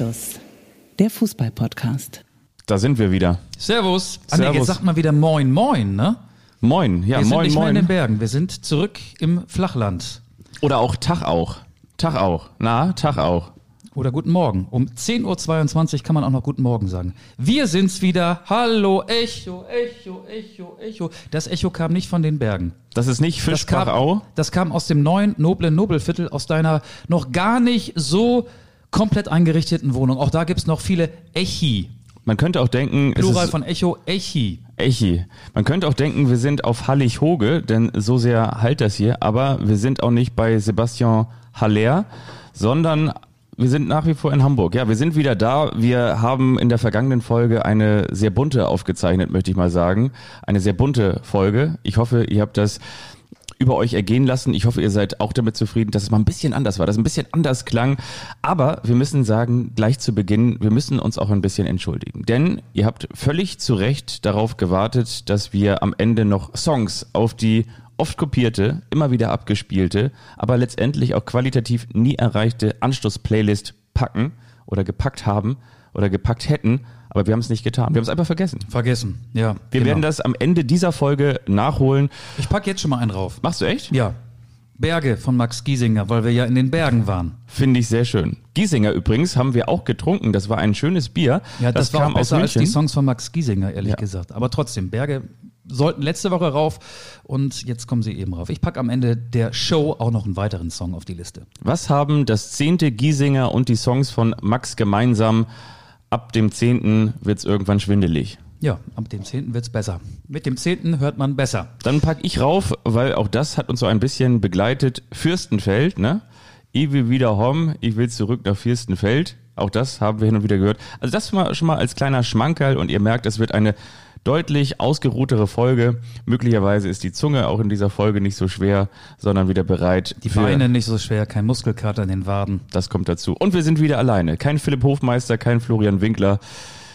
Anstoß, der Fußball-Podcast. Da sind wir wieder. Servus. Ah, Servus. jetzt sagt mal wieder Moin Moin, ne? Moin, ja, wir sind moin, nicht mehr in moin. den Bergen, wir sind zurück im Flachland. Oder auch Tag auch. Tag auch. Na, Tag auch. Oder guten Morgen. Um 10.22 Uhr kann man auch noch guten Morgen sagen. Wir sind's wieder. Hallo, Echo, Echo, Echo, Echo. Das Echo kam nicht von den Bergen. Das ist nicht Das kam, Fischbachau. das kam aus dem neuen, noblen Nobelviertel, aus deiner noch gar nicht so komplett eingerichteten Wohnung. Auch da gibt's noch viele Echi. Man könnte auch denken, es Plural von Echo, Echi. Echi. Man könnte auch denken, wir sind auf Hallig-Hoge, denn so sehr halt das hier. Aber wir sind auch nicht bei Sebastian Haller, sondern wir sind nach wie vor in Hamburg. Ja, wir sind wieder da. Wir haben in der vergangenen Folge eine sehr bunte aufgezeichnet, möchte ich mal sagen. Eine sehr bunte Folge. Ich hoffe, ihr habt das über euch ergehen lassen. Ich hoffe, ihr seid auch damit zufrieden, dass es mal ein bisschen anders war, dass es ein bisschen anders klang. Aber wir müssen sagen, gleich zu Beginn, wir müssen uns auch ein bisschen entschuldigen. Denn ihr habt völlig zu Recht darauf gewartet, dass wir am Ende noch Songs auf die oft kopierte, immer wieder abgespielte, aber letztendlich auch qualitativ nie erreichte Anstoß-Playlist packen oder gepackt haben oder gepackt hätten. Aber wir haben es nicht getan. Wir haben es einfach vergessen. Vergessen, ja. Wir genau. werden das am Ende dieser Folge nachholen. Ich pack jetzt schon mal einen drauf. Machst du echt? Ja. Berge von Max Giesinger, weil wir ja in den Bergen waren. Finde ich sehr schön. Giesinger übrigens haben wir auch getrunken. Das war ein schönes Bier. Ja, das, war auch besser als die München. Songs von Max Giesinger, ehrlich Ja. gesagt. Aber trotzdem, Berge sollten letzte Woche rauf und jetzt kommen sie eben rauf. Ich pack am Ende der Show auch noch einen weiteren Song auf die Liste. Was haben das zehnte Giesinger und die Songs von Max gemeinsam? Ab dem zehnten wird's irgendwann schwindelig. Ja, ab dem 10. wird's besser. Mit dem 10. hört man besser. Dann pack ich rauf, weil auch das hat uns so ein bisschen begleitet. Fürstenfeld, ne? Ich will wieder home, ich will zurück nach Fürstenfeld. Auch das haben wir hin und wieder gehört. Also das mal, schon mal als kleiner Schmankerl und ihr merkt, es wird eine deutlich ausgeruhtere Folge. Möglicherweise ist die Zunge auch in dieser Folge nicht so schwer, sondern wieder bereit. Die Beine nicht so schwer, kein Muskelkater in den Waden. Das kommt dazu. Und wir sind wieder alleine. Kein Philipp Hofmeister, kein Florian Winkler.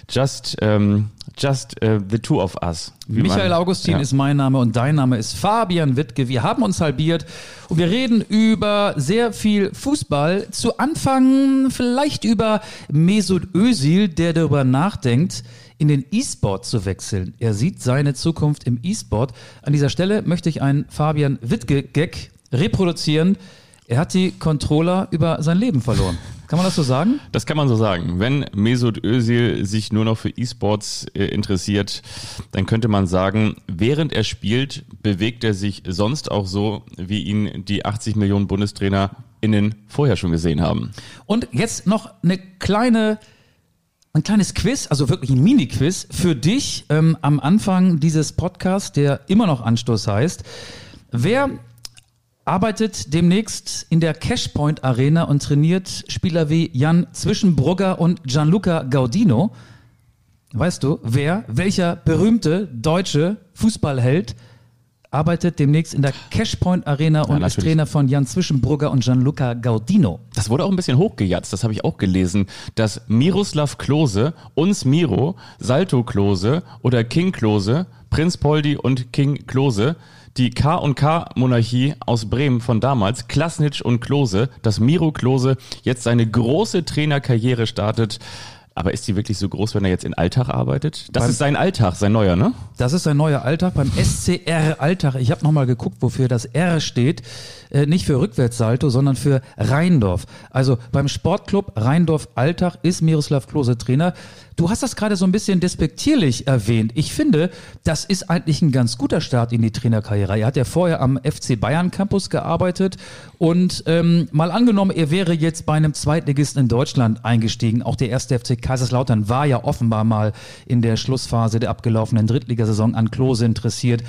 Just, ähm, just äh, the two of us. Michael Augustin ja. ist mein Name und dein Name ist Fabian Wittke. Wir haben uns halbiert und wir reden über sehr viel Fußball. Zu Anfang vielleicht über Mesut Özil, der darüber nachdenkt, in den E-Sport zu wechseln. Er sieht seine Zukunft im E-Sport. An dieser Stelle möchte ich einen Fabian Wittke-Gag reproduzieren. Er hat die Controller über sein Leben verloren. Kann man das so sagen? Das kann man so sagen. Wenn Mesut Özil sich nur noch für E-Sports äh, interessiert, dann könnte man sagen, während er spielt, bewegt er sich sonst auch so, wie ihn die 80 Millionen BundestrainerInnen vorher schon gesehen haben. Und jetzt noch eine kleine, ein kleines Quiz, also wirklich ein Mini-Quiz für dich ähm, am Anfang dieses Podcasts, der immer noch Anstoß heißt. Wer arbeitet demnächst in der Cashpoint Arena und trainiert Spieler wie Jan Zwischenbrugger und Gianluca Gaudino? Weißt du, wer, welcher berühmte deutsche Fußballheld arbeitet demnächst in der Cashpoint Arena und ist natürlich. Trainer von Jan Zwischenbrugger und Gianluca Gaudino? Das wurde auch ein bisschen hochgejatzt, das habe ich auch gelesen, dass Miroslav Klose, uns Miro, Salto Klose oder King Klose, Prinz Poldi und King Klose, die K&K-Monarchie aus Bremen von damals, Klasnitsch und Klose, dass Miro Klose jetzt seine große Trainerkarriere startet. Aber ist die wirklich so groß, wenn er jetzt in Alltag arbeitet? Das Beim- ist sein Alltag, sein neuer, ne? Das ist ein neuer Alltag beim SCR Alltag. Ich habe nochmal geguckt, wofür das R steht. Äh, nicht für Rückwärtssalto, sondern für Rheindorf. Also beim Sportclub Rheindorf Alltag ist Miroslav Klose Trainer. Du hast das gerade so ein bisschen despektierlich erwähnt. Ich finde, das ist eigentlich ein ganz guter Start in die Trainerkarriere. Er hat ja vorher am FC Bayern Campus gearbeitet und ähm, mal angenommen, er wäre jetzt bei einem Zweitligisten in Deutschland eingestiegen. Auch der erste FC Kaiserslautern war ja offenbar mal in der Schlussphase der abgelaufenen Drittligasaison an Klose interessiert.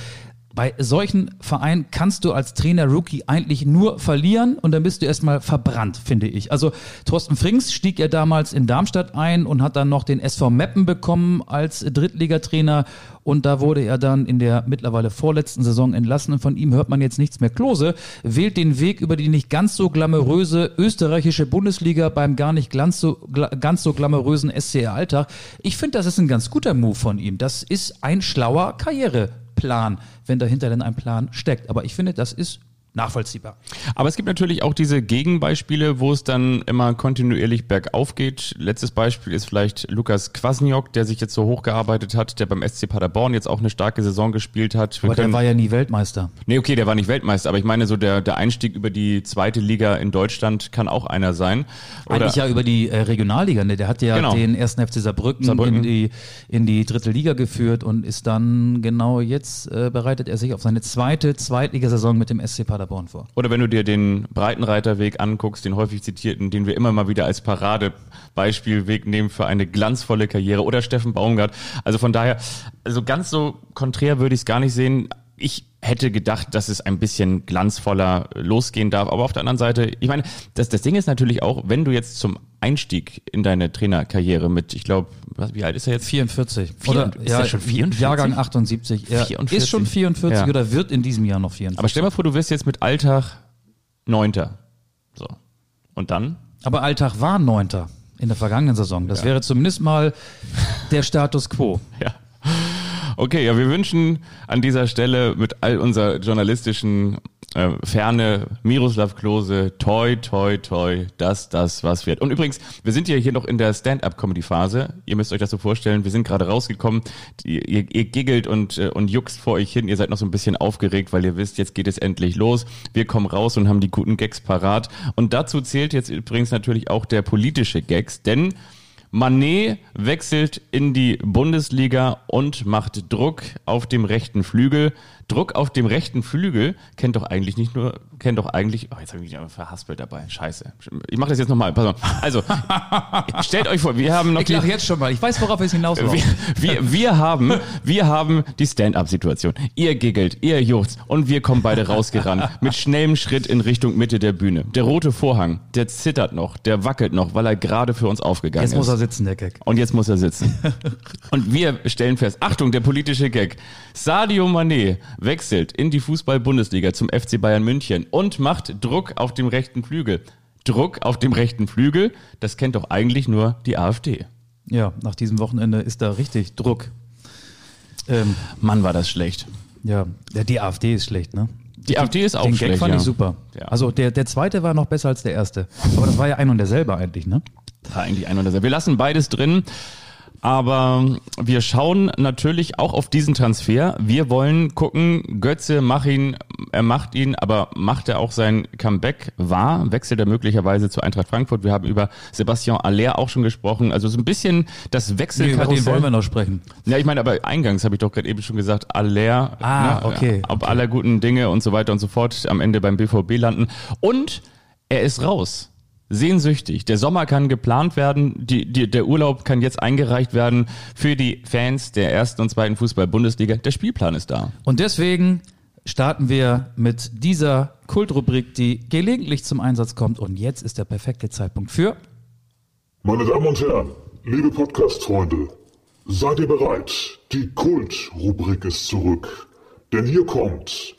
Bei solchen Vereinen kannst du als Trainer-Rookie eigentlich nur verlieren und dann bist du erstmal verbrannt, finde ich. Also Thorsten Frings stieg ja damals in Darmstadt ein und hat dann noch den SV Meppen bekommen als Drittligatrainer und da wurde er dann in der mittlerweile vorletzten Saison entlassen und von ihm hört man jetzt nichts mehr. Klose wählt den Weg über die nicht ganz so glamouröse österreichische Bundesliga beim gar nicht ganz so, ganz so glamourösen SCR Alltag. Ich finde, das ist ein ganz guter Move von ihm. Das ist ein schlauer Karriereplan, wenn dahinter denn ein Plan steckt. Aber ich finde, das ist nachvollziehbar. Aber es gibt natürlich auch diese Gegenbeispiele, wo es dann immer kontinuierlich bergauf geht. Letztes Beispiel ist vielleicht Lukas Kwasniok, der sich jetzt so hochgearbeitet hat, der beim SC Paderborn jetzt auch eine starke Saison gespielt hat. Wir aber der war ja nie Weltmeister. Nee, okay, der war nicht Weltmeister, aber ich meine so der, der Einstieg über die zweite Liga in Deutschland kann auch einer sein. Oder Eigentlich ja über die äh, Regionalliga, ne? Der hat ja genau. den ersten FC Saarbrücken, Saarbrücken, in die in die dritte Liga geführt und ist dann genau jetzt äh, bereitet er sich auf seine zweite Zweitligasaison mit dem SC Paderborn Paderborn vor. Oder wenn du dir den Breitenreiterweg anguckst, den häufig zitierten, den wir immer mal wieder als Paradebeispielweg nehmen für eine glanzvolle Karriere oder Steffen Baumgart. Also von daher, also ganz so konträr würde ich es gar nicht sehen. Ich hätte gedacht, dass es ein bisschen glanzvoller losgehen darf. Aber auf der anderen Seite, ich meine, das, das Ding ist natürlich auch, wenn du jetzt zum Einstieg in deine Trainerkarriere mit, ich glaube, wie alt ist er jetzt? 44. Oder, ist ja, schon 44? Jahrgang 78. Er 44? ist schon 44 ja. oder wird in diesem Jahr noch 44. Aber stell mal vor, du wirst jetzt mit Alltag Neunter. So. Und dann? Aber Alltag war Neunter in der vergangenen Saison. Das ja. wäre zumindest mal der Status quo. Ja. Okay, ja, wir wünschen an dieser Stelle mit all unserer journalistischen äh, Ferne Miroslav Klose, toi, toi, toi, dass das was wird. Und übrigens, wir sind ja hier noch in der Stand-up-Comedy-Phase. Ihr müsst euch das so vorstellen, wir sind gerade rausgekommen. Ihr, ihr, ihr giggelt und, äh, und juckst vor euch hin. Ihr seid noch so ein bisschen aufgeregt, weil ihr wisst, jetzt geht es endlich los. Wir kommen raus und haben die guten Gags parat. Und dazu zählt jetzt übrigens natürlich auch der politische Gags, denn Manet wechselt in die Bundesliga und macht Druck auf dem rechten Flügel. Druck auf dem rechten Flügel kennt doch eigentlich nicht nur, kennt doch eigentlich, oh, jetzt habe ich mich verhaspelt dabei. Scheiße. Ich mache das jetzt nochmal. Pass mal. Also, stellt euch vor, wir haben noch. Ich lache jetzt schon mal. Ich weiß, worauf es hinaus wir, wir, wir haben, wir haben die Stand-up-Situation. Ihr giggelt, ihr juchzt und wir kommen beide rausgerannt. mit schnellem Schritt in Richtung Mitte der Bühne. Der rote Vorhang, der zittert noch, der wackelt noch, weil er gerade für uns aufgegangen ist. Jetzt muss er sitzen, der Gag. Und jetzt muss er sitzen. und wir stellen fest, Achtung, der politische Gag. Sadio Mané wechselt in die Fußball-Bundesliga zum FC Bayern München und macht Druck auf dem rechten Flügel. Druck auf dem rechten Flügel, das kennt doch eigentlich nur die AfD. Ja, nach diesem Wochenende ist da richtig Druck. Ähm, Mann, war das schlecht. Ja, die AfD ist schlecht, ne? Die AfD ist auch Den schlecht. Gag fand ja. ich super. Ja. Also der, der zweite war noch besser als der erste. Aber das war ja ein und derselbe eigentlich, ne? Das war eigentlich ein und derselbe. Wir lassen beides drin. Aber wir schauen natürlich auch auf diesen Transfer. Wir wollen gucken, Götze macht ihn, er macht ihn, aber macht er auch sein Comeback wahr? Wechselt er möglicherweise zu Eintracht Frankfurt? Wir haben über Sebastian Aller auch schon gesprochen. Also so ein bisschen das Wechselkarussell. Nee, über den wollen wir noch sprechen. Ja, ich meine, aber eingangs habe ich doch gerade eben schon gesagt, Aller, ah, ne, okay, ob okay. aller guten Dinge und so weiter und so fort am Ende beim BVB landen. Und er ist raus sehnsüchtig. Der Sommer kann geplant werden, die, die, der Urlaub kann jetzt eingereicht werden für die Fans der ersten und zweiten Fußball-Bundesliga. Der Spielplan ist da. Und deswegen starten wir mit dieser Kultrubrik, die gelegentlich zum Einsatz kommt. Und jetzt ist der perfekte Zeitpunkt für. Meine Damen und Herren, liebe Podcast-Freunde, seid ihr bereit? Die Kultrubrik ist zurück. Denn hier kommt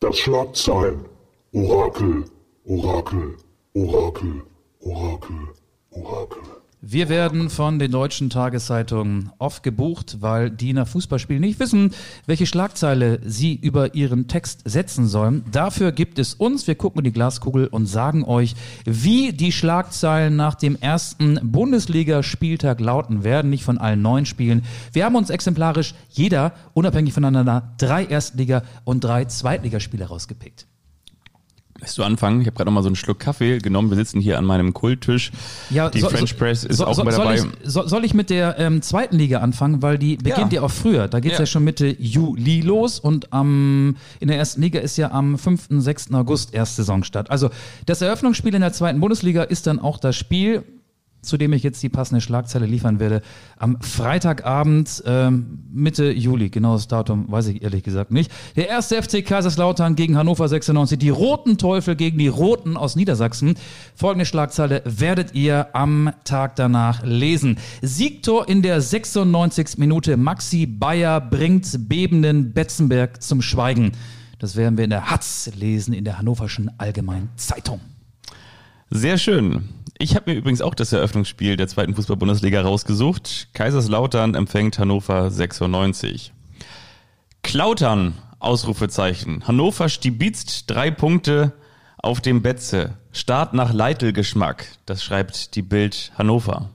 das Schlagzeilen. Orakel, Orakel, Orakel, Orakel, Orakel. Wir werden von den deutschen Tageszeitungen oft gebucht, weil die nach Fußballspielen nicht wissen, welche Schlagzeile sie über ihren Text setzen sollen. Dafür gibt es uns, wir gucken in die Glaskugel und sagen euch, wie die Schlagzeilen nach dem ersten Bundesligaspieltag lauten werden, nicht von allen neun Spielen. Wir haben uns exemplarisch jeder, unabhängig voneinander, drei Erstliga- und drei Zweitligaspiele rausgepickt. Lässt du anfangen? Ich habe gerade noch mal so einen Schluck Kaffee genommen. Wir sitzen hier an meinem Kulttisch. Ja, die so, French Press ist so, auch so, mit dabei. Soll ich, so, soll ich mit der ähm, zweiten Liga anfangen, weil die beginnt ja, ja auch früher. Da geht's ja. ja schon Mitte Juli los und am in der ersten Liga ist ja am 5. 6. August erst Saisonstart. Also das Eröffnungsspiel in der zweiten Bundesliga ist dann auch das Spiel zu dem ich jetzt die passende Schlagzeile liefern werde. Am Freitagabend, ähm, Mitte Juli, genaues Datum weiß ich ehrlich gesagt nicht. Der erste FC Kaiserslautern gegen Hannover 96, die Roten Teufel gegen die Roten aus Niedersachsen. Folgende Schlagzeile werdet ihr am Tag danach lesen. Siegtor in der 96. Minute. Maxi Bayer bringt bebenden Betzenberg zum Schweigen. Das werden wir in der Hatz lesen, in der Hannoverschen Allgemeinen Zeitung. Sehr schön. Ich habe mir übrigens auch das Eröffnungsspiel der zweiten Fußball-Bundesliga rausgesucht. Kaiserslautern empfängt Hannover 96. Klautern Ausrufezeichen. Hannover stibitzt drei Punkte auf dem Betze. Start nach Leitelgeschmack. Das schreibt die Bild Hannover.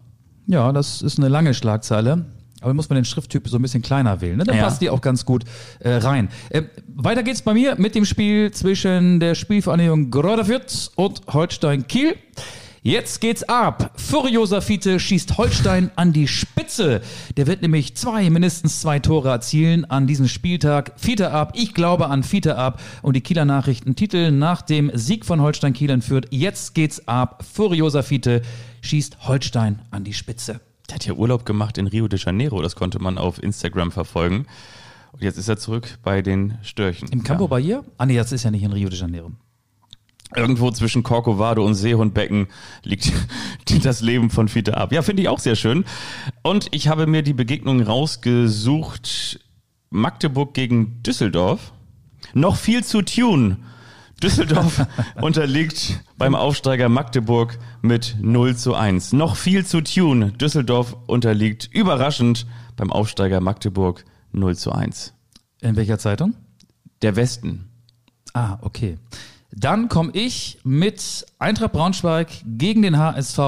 Ja, das ist eine lange Schlagzeile. Aber muss man den Schrifttyp so ein bisschen kleiner wählen. Ne? Dann Ja. passt die auch ganz gut äh, rein. Äh, weiter geht's bei mir mit dem Spiel zwischen der Spielvereinigung Fürth und Holstein Kiel. Jetzt geht's ab. Furioser Fiete schießt Holstein an die Spitze. Der wird nämlich zwei, mindestens zwei Tore erzielen an diesem Spieltag. Fiete ab. Ich glaube an Fiete ab. Und die Kieler Nachrichten Titel nach dem Sieg von Holstein Kiel Fürth. Jetzt geht's ab. Furioser Fiete schießt Holstein an die Spitze. Der hat ja Urlaub gemacht in Rio de Janeiro. Das konnte man auf Instagram verfolgen. Und jetzt ist er zurück bei den Störchen. Im Campo Ja. Bahia? Ah nee, das ist ja nicht in Rio de Janeiro. Irgendwo zwischen Corcovado und Seehundbecken liegt das Leben von Fiete ab. Ja, finde ich auch sehr schön. Und ich habe mir die Begegnung rausgesucht. Magdeburg gegen Düsseldorf. Noch viel zu tun. Düsseldorf unterliegt beim Aufsteiger Magdeburg mit 0 zu 1. Noch viel zu tun. Düsseldorf unterliegt überraschend beim Aufsteiger Magdeburg 0 zu 1. In welcher Zeitung? Der Westen. Ah, okay. Dann komme ich mit Eintracht Braunschweig gegen den HSV.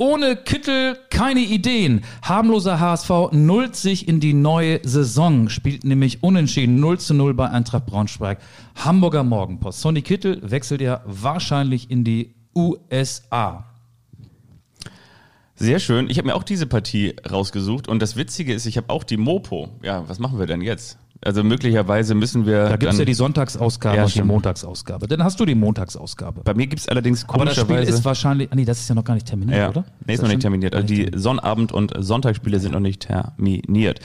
Ohne Kittel keine Ideen. Harmloser HSV nullt sich in die neue Saison, spielt nämlich unentschieden 0 zu 0 bei Eintracht Braunschweig. Hamburger Morgenpost. Sonny Kittel wechselt ja wahrscheinlich in die USA. Sehr schön. Ich habe mir auch diese Partie rausgesucht und das Witzige ist, ich habe auch die Mopo. Ja, was machen wir denn jetzt? Also möglicherweise müssen wir. Da gibt's dann, ja die Sonntagsausgabe Ja, und die stimmt. Montagsauskabe. Dann hast du die Montagsausgabe. Bei mir gibt's allerdings Aber das Spiel komischerweise. ist wahrscheinlich, ah nee, das ist ja noch gar nicht terminiert, ja, oder? nee, ist das noch nicht terminiert. Also die Sonnabend- und Sonntagsspiele sind noch nicht terminiert.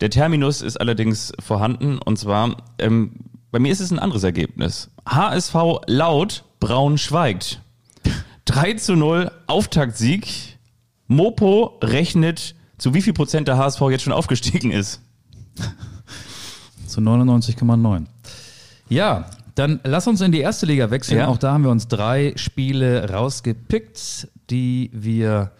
Der Terminus ist allerdings vorhanden und zwar, ähm, bei mir ist es ein anderes Ergebnis. HSV laut, Braun schweigt. 3 zu 0, Auftaktsieg. Mopo rechnet, zu wie viel Prozent der HSV jetzt schon aufgestiegen ist. Zu 99,9. Ja, dann lass uns in die erste Liga wechseln. Ja. Auch da haben wir uns drei Spiele rausgepickt, die wir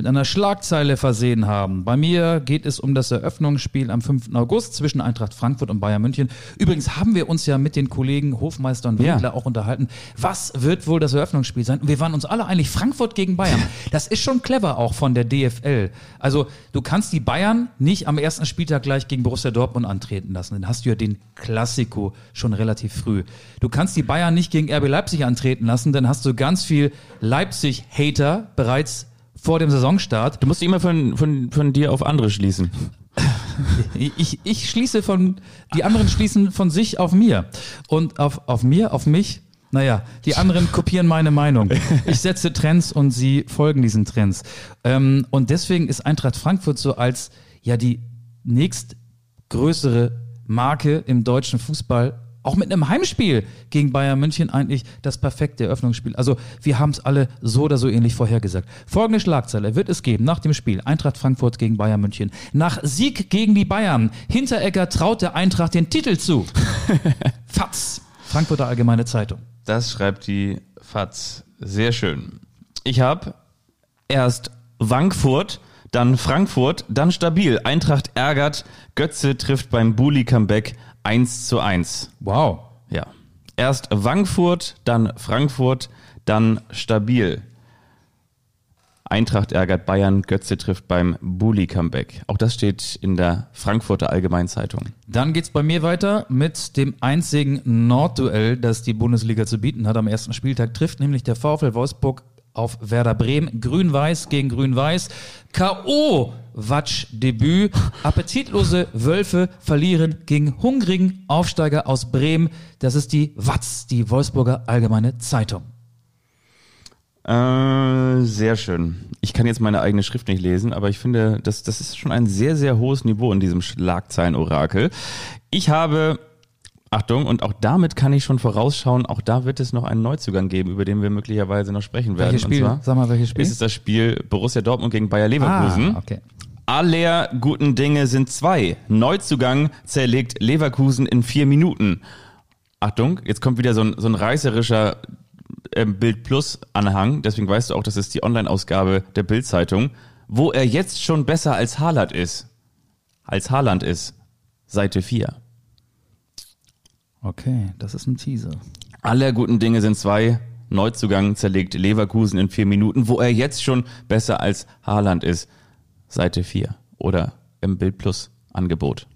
mit einer Schlagzeile versehen haben. Bei mir geht es um das Eröffnungsspiel am 5. August zwischen Eintracht Frankfurt und Bayern München. Übrigens haben wir uns ja mit den Kollegen Hofmeister und Ja. Winkler auch unterhalten. Was wird wohl das Eröffnungsspiel sein? Und wir waren uns alle einig, Frankfurt gegen Bayern. Das ist schon clever auch von der DFL. Also du kannst die Bayern nicht am ersten Spieltag gleich gegen Borussia Dortmund antreten lassen. Dann hast du ja den Klassiko schon relativ früh. Du kannst die Bayern nicht gegen RB Leipzig antreten lassen, dann hast du ganz viel Leipzig-Hater bereits vor dem Saisonstart. Du musst immer von, von, von dir auf andere schließen. Ich, ich schließe von, die anderen schließen von sich auf mir. Und auf, auf mir, auf mich, naja, die anderen kopieren meine Meinung. Ich setze Trends und sie folgen diesen Trends. Ähm, und deswegen ist Eintracht Frankfurt so als ja die nächstgrößere Marke im deutschen Fußball auch mit einem Heimspiel gegen Bayern München eigentlich das perfekte Eröffnungsspiel. Also wir haben es alle so oder so ähnlich vorhergesagt. Folgende Schlagzeile wird es geben nach dem Spiel Eintracht Frankfurt gegen Bayern München. Nach Sieg gegen die Bayern, Hinteregger traut der Eintracht den Titel zu. Fatz, Frankfurter Allgemeine Zeitung. Das schreibt die FAZ. Sehr schön. Ich habe erst Wankfurt, dann Frankfurt, dann stabil. Eintracht ärgert, Götze trifft beim Bully-Comeback 1 zu 1. Wow. Ja. Erst Wankfurt, dann Frankfurt, dann stabil. Eintracht ärgert Bayern, Götze trifft beim Bully-Comeback. Auch das steht in der Frankfurter Allgemeinzeitung. Dann geht's bei mir weiter mit dem einzigen Nordduell, das die Bundesliga zu bieten hat. Am ersten Spieltag trifft nämlich der VfL Wolfsburg auf Werder Bremen. Grün-Weiß gegen Grün-Weiß. K.O. Watsch-Debüt. Appetitlose Wölfe verlieren gegen hungrigen Aufsteiger aus Bremen. Das ist die Watz, die Wolfsburger Allgemeine Zeitung. Äh, sehr schön. Ich kann jetzt meine eigene Schrift nicht lesen, aber ich finde, das, das ist schon ein sehr, sehr hohes Niveau in diesem Schlagzeilenorakel. Ich habe, Achtung, und auch damit kann ich schon vorausschauen, auch da wird es noch einen Neuzugang geben, über den wir möglicherweise noch sprechen werden. Welches Spiel? Und zwar Sag mal, welches Spiel? ist es das Spiel Borussia Dortmund gegen Bayer Leverkusen. Ah, okay. Aller guten Dinge sind zwei. Neuzugang zerlegt Leverkusen in vier Minuten. Achtung, jetzt kommt wieder so ein, so ein reißerischer ähm, Bild Plus Anhang. Deswegen weißt du auch, das ist die Online-Ausgabe der Bild-Zeitung, wo er jetzt schon besser als Haaland ist. Als Haaland ist. Seite 4. Okay, das ist ein Teaser. Aller guten Dinge sind zwei. Neuzugang zerlegt Leverkusen in vier Minuten, wo er jetzt schon besser als Haaland ist. Seite 4 oder im Bild Plus Angebot.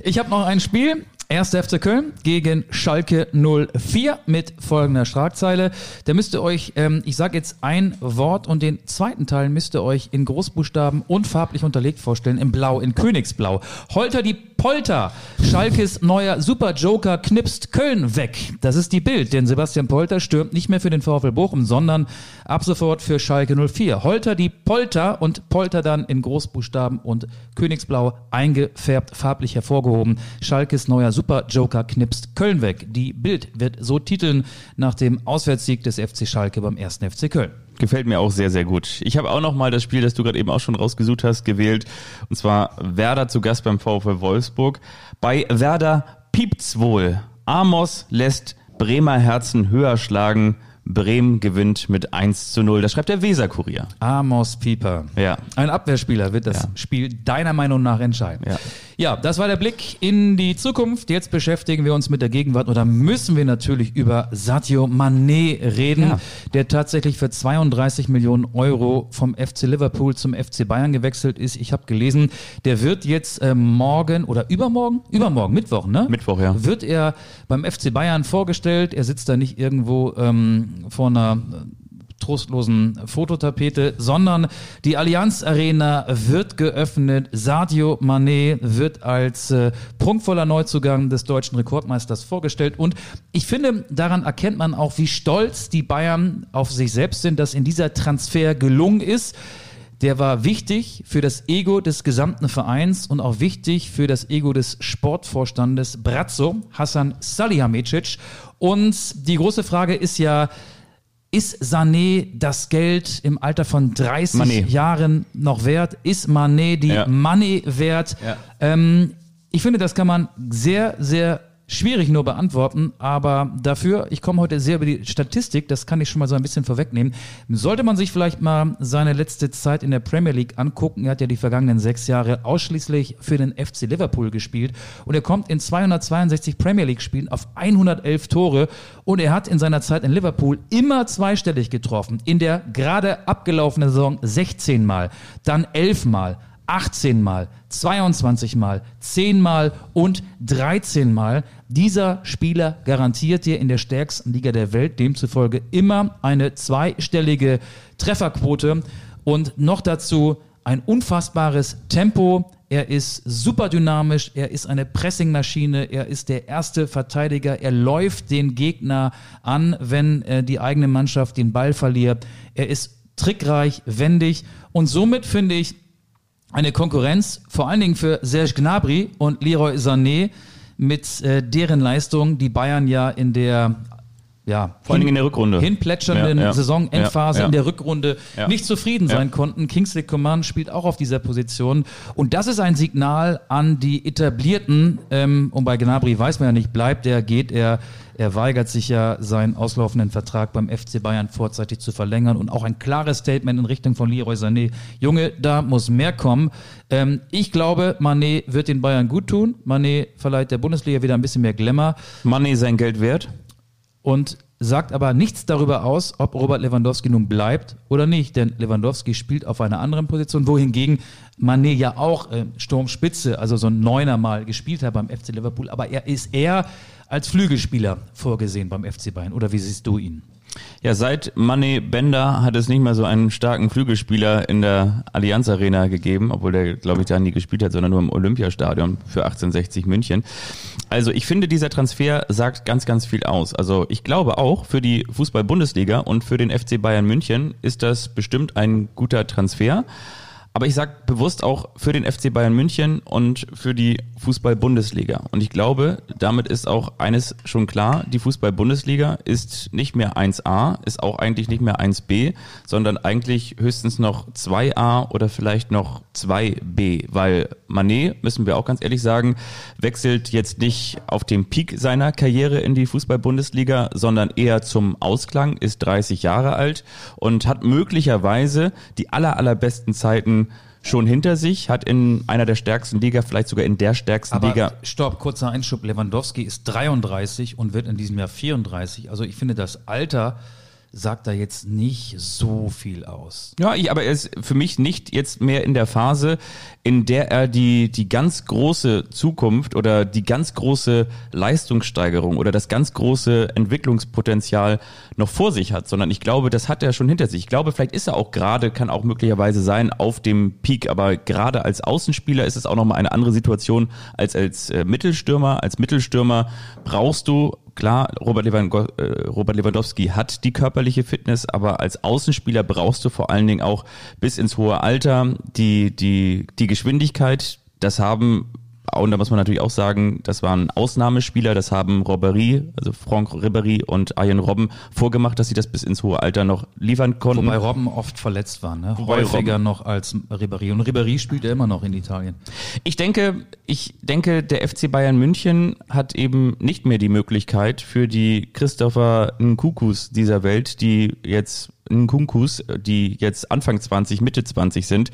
Ich habe noch ein Spiel. 1. FC Köln gegen Schalke 04 mit folgender Schlagzeile. Da müsst ihr euch, ähm, ich sage jetzt ein Wort und den zweiten Teil müsst ihr euch in Großbuchstaben und farblich unterlegt vorstellen, in Blau, in Königsblau. Holter die Polter. Schalkes neuer Super-Joker knipst Köln weg. Das ist die Bild, denn Sebastian Polter stürmt nicht mehr für den VfL Bochum, sondern ab sofort für Schalke 04. Holter die Polter und Polter dann in Großbuchstaben und Königsblau eingefärbt, farblich hervorgehoben. Schalkes neuer Super-Joker knipst Köln weg. Die Bild wird so titeln nach dem Auswärtssieg des FC Schalke beim 1. FC Köln. Gefällt mir auch sehr, sehr gut. Ich habe auch noch mal das Spiel, das du gerade eben auch schon rausgesucht hast, gewählt. Und zwar Werder zu Gast beim VfL Wolfsburg. Bei Werder piept's wohl. Amos lässt Bremer Herzen höher schlagen. Bremen gewinnt mit 1 zu 0. Das schreibt der Weser-Kurier. Amos Pieper. Ja. Ein Abwehrspieler wird das Ja. Spiel deiner Meinung nach entscheiden. Ja. Ja, das war der Blick in die Zukunft. Jetzt beschäftigen wir uns mit der Gegenwart oder müssen wir natürlich über Sadio Mané reden, Ja. der tatsächlich für 32 Millionen Euro vom FC Liverpool zum FC Bayern gewechselt ist. Ich habe gelesen, der wird jetzt äh, morgen oder übermorgen, übermorgen, Mittwoch, ne? Mittwoch, ja. Wird er beim FC Bayern vorgestellt. Er sitzt da nicht irgendwo ähm, vor einer trostlosen Fototapete, sondern die Allianz Arena wird geöffnet. Sadio Mané wird als äh, prunkvoller Neuzugang des deutschen Rekordmeisters vorgestellt. Und ich finde, daran erkennt man auch, wie stolz die Bayern auf sich selbst sind, dass in dieser Transfer gelungen ist. Der war wichtig für das Ego des gesamten Vereins und auch wichtig für das Ego des Sportvorstandes Brazzo, Hassan Salihamidzic. Und die große Frage ist ja, ist Sané das Geld im Alter von 30 Mané. Jahren noch wert? Ist Mané die Ja. Money wert? Ja. Ähm, ich finde, das kann man sehr, sehr schwierig nur beantworten, aber dafür, ich komme heute sehr über die Statistik, das kann ich schon mal so ein bisschen vorwegnehmen. Sollte man sich vielleicht mal seine letzte Zeit in der Premier League angucken, er hat ja die vergangenen sechs Jahre ausschließlich für den FC Liverpool gespielt und er kommt in 262 Premier League Spielen auf 111 Tore und er hat in seiner Zeit in Liverpool immer zweistellig getroffen. In der gerade abgelaufenen Saison 16 Mal, dann 11 Mal. 18 Mal, 22 Mal, 10 Mal und 13 Mal. Dieser Spieler garantiert dir in der stärksten Liga der Welt demzufolge immer eine zweistellige Trefferquote und noch dazu ein unfassbares Tempo. Er ist super dynamisch, er ist eine Pressingmaschine, er ist der erste Verteidiger, er läuft den Gegner an, wenn äh, die eigene Mannschaft den Ball verliert. Er ist trickreich, wendig und somit finde ich eine Konkurrenz, vor allen Dingen für Serge Gnabry und Leroy Sané, mit äh, deren Leistung die Bayern ja in der ja, Vor allen Dingen in der Rückrunde. hinplätschernden Ja, ja. Saisonendphase Ja, in der Rückrunde nicht zufrieden sein konnten. Kingsley Coman spielt auch auf dieser Position. Und das ist ein Signal an die etablierten, ähm, und bei Gnabry weiß man ja nicht, bleibt er, geht er, er weigert sich ja, seinen auslaufenden Vertrag beim FC Bayern vorzeitig zu verlängern und auch ein klares Statement in Richtung von Leroy Sané. Junge, da muss mehr kommen. Ähm, ich glaube, Mané wird den Bayern gut tun. Mané verleiht der Bundesliga wieder ein bisschen mehr Glamour Money sein Geld wert? Und sagt aber nichts darüber aus, ob Robert Lewandowski nun bleibt oder nicht. Denn Lewandowski spielt auf einer anderen Position, wohingegen Mané ja auch äh, Sturmspitze, also so ein Neuner mal gespielt hat beim FC Liverpool. Aber er ist eher als Flügelspieler vorgesehen beim FC Bayern. Oder wie siehst du ihn? Ja, seit Money Bender hat es nicht mehr so einen starken Flügelspieler in der Allianz Arena gegeben, obwohl der, glaube ich, da nie gespielt hat, sondern nur im Olympiastadion für 1860 München. Also ich finde, dieser Transfer sagt ganz, ganz viel aus. Also ich glaube auch, für die Fußball-Bundesliga und für den FC Bayern München ist das bestimmt ein guter Transfer. Aber ich sage bewusst auch für den FC Bayern München und für die Fußball-Bundesliga. Und ich glaube, damit ist auch eines schon klar, die Fußball-Bundesliga ist nicht mehr 1a, ist auch eigentlich nicht mehr 1b, sondern eigentlich höchstens noch 2a oder vielleicht noch 2b, weil Manet, müssen wir auch ganz ehrlich sagen, wechselt jetzt nicht auf dem Peak seiner Karriere in die Fußball-Bundesliga, sondern eher zum Ausklang, ist 30 Jahre alt und hat möglicherweise die aller, allerbesten Zeiten schon hinter sich, hat in einer der stärksten Liga, vielleicht sogar in der stärksten Aber Liga. stopp, kurzer Einschub. Lewandowski ist 33 und wird in diesem Jahr 34. Also ich finde, das Alter sagt da jetzt nicht so viel aus. Ja, ich, aber er ist für mich nicht jetzt mehr in der Phase, in der er die, die ganz große Zukunft oder die ganz große Leistungssteigerung oder das ganz große Entwicklungspotenzial noch vor sich hat, sondern ich glaube, das hat er schon hinter sich. Ich glaube, vielleicht ist er auch gerade, kann auch möglicherweise sein, auf dem Peak, aber gerade als Außenspieler ist es auch nochmal eine andere Situation als als äh, Mittelstürmer. Als Mittelstürmer brauchst du klar, Robert, Lewandowski, äh, Robert Lewandowski hat die körperliche Fitness, aber als Außenspieler brauchst du vor allen Dingen auch bis ins hohe Alter die, die, die Geschwindigkeit. Das haben und da muss man natürlich auch sagen, das waren Ausnahmespieler, das haben Robbery, also Franck Ribéry und Arjen Robben vorgemacht, dass sie das bis ins hohe Alter noch liefern konnten. Wobei Robben oft verletzt war, ne? Wobei häufiger Robben- noch als Ribéry. Und Ribéry spielt ja immer noch in Italien. Ich denke, ich denke, der FC Bayern München hat eben nicht mehr die Möglichkeit für die Christopher Nkunkus dieser Welt, die jetzt Nkunkus, die jetzt Anfang 20, Mitte 20 sind,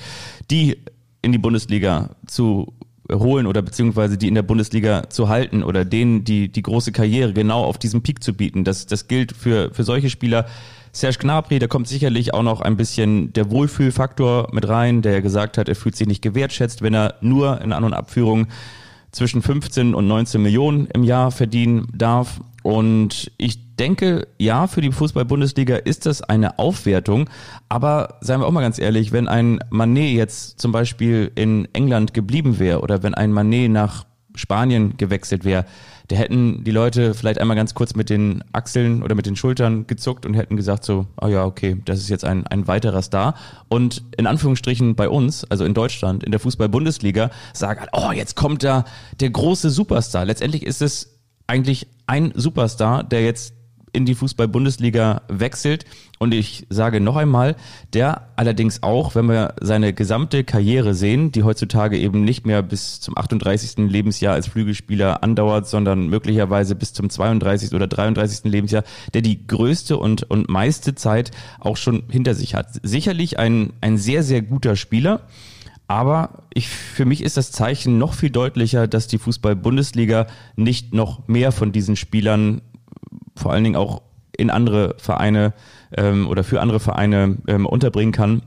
die in die Bundesliga zu holen oder beziehungsweise die in der Bundesliga zu halten oder denen die, die große Karriere genau auf diesem Peak zu bieten. Das, das gilt für, für solche Spieler. Serge Gnabry, da kommt sicherlich auch noch ein bisschen der Wohlfühlfaktor mit rein, der gesagt hat, er fühlt sich nicht gewertschätzt, wenn er nur in An- und Abführung zwischen 15 und 19 Millionen im Jahr verdienen darf. Und ich denke, ja, für die Fußball-Bundesliga ist das eine Aufwertung. Aber seien wir auch mal ganz ehrlich, wenn ein Manet jetzt zum Beispiel in England geblieben wäre oder wenn ein Manet nach Spanien gewechselt wäre, da hätten die Leute vielleicht einmal ganz kurz mit den Achseln oder mit den Schultern gezuckt und hätten gesagt so, ah ja, okay, das ist jetzt ein, ein weiterer Star. Und in Anführungsstrichen bei uns, also in Deutschland, in der Fußball-Bundesliga, sagen, oh, jetzt kommt da der große Superstar. Letztendlich ist es eigentlich ein Superstar, der jetzt in die Fußball-Bundesliga wechselt. Und ich sage noch einmal, der allerdings auch, wenn wir seine gesamte Karriere sehen, die heutzutage eben nicht mehr bis zum 38. Lebensjahr als Flügelspieler andauert, sondern möglicherweise bis zum 32. oder 33. Lebensjahr, der die größte und, und meiste Zeit auch schon hinter sich hat. Sicherlich ein, ein sehr, sehr guter Spieler. Aber ich, für mich ist das Zeichen noch viel deutlicher, dass die Fußball-Bundesliga nicht noch mehr von diesen Spielern vor allen Dingen auch in andere Vereine ähm, oder für andere Vereine ähm, unterbringen kann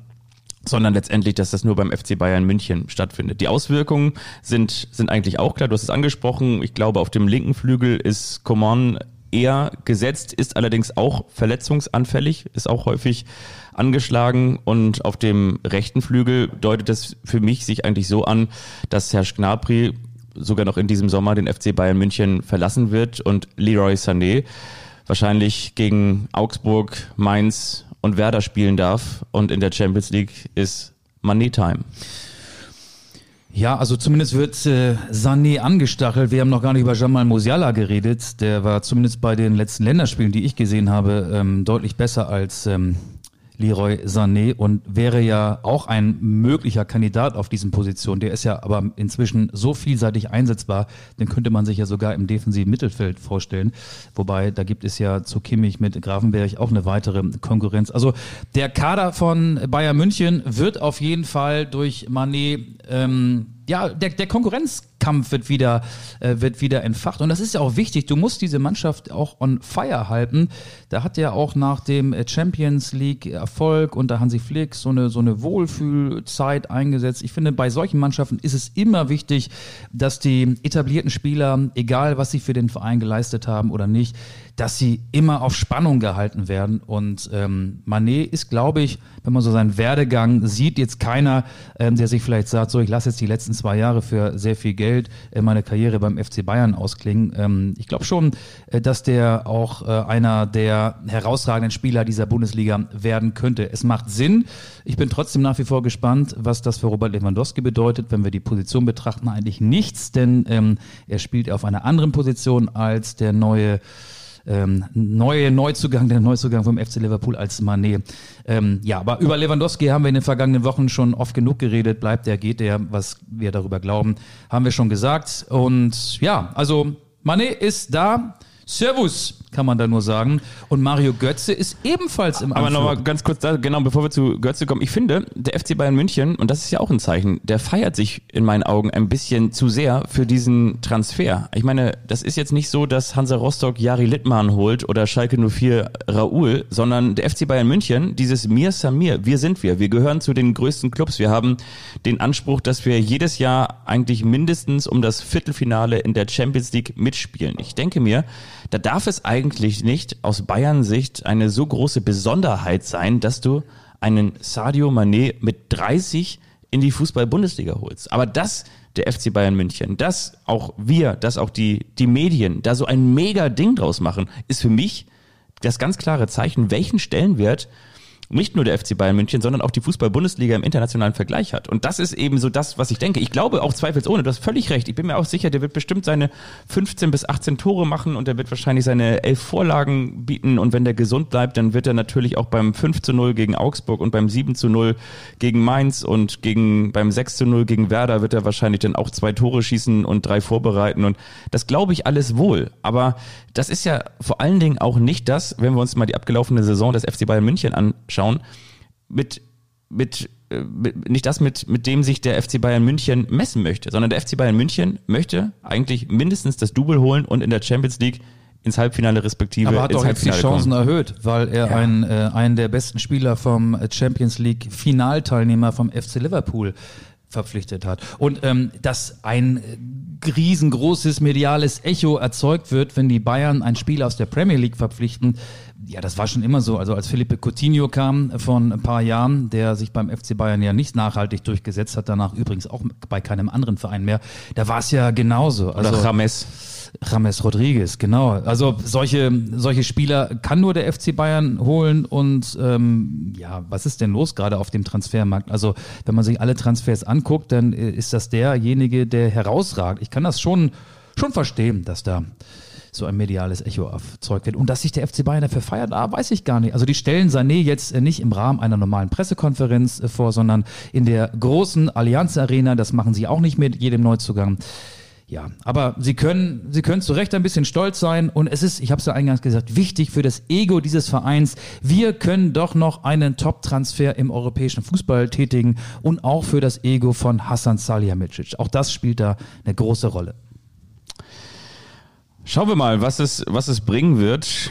sondern letztendlich, dass das nur beim FC Bayern München stattfindet. Die Auswirkungen sind, sind eigentlich auch klar. Du hast es angesprochen. Ich glaube, auf dem linken Flügel ist Coman eher gesetzt, ist allerdings auch verletzungsanfällig, ist auch häufig angeschlagen und auf dem rechten Flügel deutet es für mich sich eigentlich so an, dass Serge Gnabry sogar noch in diesem Sommer den FC Bayern München verlassen wird und Leroy Sané wahrscheinlich gegen Augsburg, Mainz und Werder spielen darf und in der Champions League ist Money Time. Ja, also zumindest wird äh, Sané angestachelt. Wir haben noch gar nicht über Jamal Musiala geredet. Der war zumindest bei den letzten Länderspielen, die ich gesehen habe, ähm, deutlich besser als ähm, Leroy Sané und wäre ja auch ein möglicher Kandidat auf diesen Positionen. Der ist ja aber inzwischen so vielseitig einsetzbar, den könnte man sich ja sogar im defensiven Mittelfeld vorstellen. Wobei, da gibt es ja zu Kimmich mit Grafenberg auch eine weitere Konkurrenz. Also der Kader von Bayern München wird auf jeden Fall durch Manet ähm, ja, der, der Konkurrenzkampf wird wieder, äh, wird wieder entfacht. Und das ist ja auch wichtig. Du musst diese Mannschaft auch on fire halten. Da hat ja auch nach dem äh, Champions League Erfolg unter Hansi Flick so eine, so eine Wohlfühlzeit eingesetzt. Ich finde, bei solchen Mannschaften ist es immer wichtig, dass die etablierten Spieler, egal was sie für den Verein geleistet haben oder nicht, dass sie immer auf Spannung gehalten werden. Und ähm, Manet ist, glaube ich, wenn man so seinen Werdegang sieht, jetzt keiner, ähm, der sich vielleicht sagt, so ich lasse jetzt die letzten zwei Jahre für sehr viel Geld äh, meine Karriere beim FC Bayern ausklingen. Ähm, ich glaube schon, äh, dass der auch äh, einer der herausragenden Spieler dieser Bundesliga werden könnte. Es macht Sinn. Ich bin trotzdem nach wie vor gespannt, was das für Robert Lewandowski bedeutet. Wenn wir die Position betrachten, eigentlich nichts, denn ähm, er spielt auf einer anderen Position als der neue ähm, neue Neuzugang, der Neuzugang vom FC Liverpool als Manet. Ähm, ja, aber über Lewandowski haben wir in den vergangenen Wochen schon oft genug geredet. Bleibt der, geht der, was wir darüber glauben, haben wir schon gesagt. Und ja, also Manet ist da. Servus, kann man da nur sagen. Und Mario Götze ist ebenfalls im Aber nochmal ganz kurz, da, genau, bevor wir zu Götze kommen. Ich finde, der FC Bayern München, und das ist ja auch ein Zeichen, der feiert sich in meinen Augen ein bisschen zu sehr für diesen Transfer. Ich meine, das ist jetzt nicht so, dass Hansa Rostock Jari Littmann holt oder Schalke 04 Raoul, sondern der FC Bayern München, dieses Mir Samir, wir sind wir. Wir gehören zu den größten Clubs. Wir haben den Anspruch, dass wir jedes Jahr eigentlich mindestens um das Viertelfinale in der Champions League mitspielen. Ich denke mir, da darf es eigentlich nicht aus Bayern Sicht eine so große Besonderheit sein, dass du einen Sadio Mané mit 30 in die Fußball-Bundesliga holst. Aber das der FC Bayern München, dass auch wir, dass auch die, die Medien da so ein mega Ding draus machen, ist für mich das ganz klare Zeichen, welchen Stellenwert nicht nur der FC Bayern München, sondern auch die Fußball-Bundesliga im internationalen Vergleich hat. Und das ist eben so das, was ich denke. Ich glaube auch zweifelsohne, du hast völlig recht. Ich bin mir auch sicher, der wird bestimmt seine 15 bis 18 Tore machen und der wird wahrscheinlich seine elf Vorlagen bieten. Und wenn der gesund bleibt, dann wird er natürlich auch beim 5 zu 0 gegen Augsburg und beim 7 zu 0 gegen Mainz und gegen, beim 6 zu 0 gegen Werder wird er wahrscheinlich dann auch zwei Tore schießen und drei vorbereiten. Und das glaube ich alles wohl. Aber das ist ja vor allen Dingen auch nicht das, wenn wir uns mal die abgelaufene Saison des FC Bayern München anschauen, mit, mit, äh, mit nicht das, mit, mit dem sich der FC Bayern München messen möchte, sondern der FC Bayern München möchte eigentlich mindestens das Double holen und in der Champions League ins Halbfinale respektive Aber hat ins doch jetzt die Chancen kommen. erhöht, weil er Ja. einen, äh, einen der besten Spieler vom Champions League Finalteilnehmer vom FC Liverpool verpflichtet hat. Und ähm, dass ein äh, riesengroßes mediales Echo erzeugt wird, wenn die Bayern ein Spiel aus der Premier League verpflichten, ja, das war schon immer so. Also als Felipe Coutinho kam von ein paar Jahren, der sich beim FC Bayern ja nicht nachhaltig durchgesetzt hat, danach übrigens auch bei keinem anderen Verein mehr, da war es ja genauso. Also, Oder James. James Rodriguez, genau. Also solche, solche Spieler kann nur der FC Bayern holen und ähm, ja, was ist denn los gerade auf dem Transfermarkt? Also wenn man sich alle Transfers anguckt, dann äh, ist das derjenige, der herausragt. Ich kann das schon, schon verstehen, dass da so ein mediales Echo erzeugt wird. Und dass sich der FC Bayern dafür feiert, ah, weiß ich gar nicht. Also die stellen Sané jetzt äh, nicht im Rahmen einer normalen Pressekonferenz äh, vor, sondern in der großen Allianz Arena. Das machen sie auch nicht mit jedem Neuzugang. Ja, aber sie können, sie können zu Recht ein bisschen stolz sein und es ist, ich habe es ja eingangs gesagt, wichtig für das Ego dieses Vereins. Wir können doch noch einen Top-Transfer im europäischen Fußball tätigen und auch für das Ego von Hassan Salihamidzic. Auch das spielt da eine große Rolle. Schauen wir mal, was es, was es bringen wird.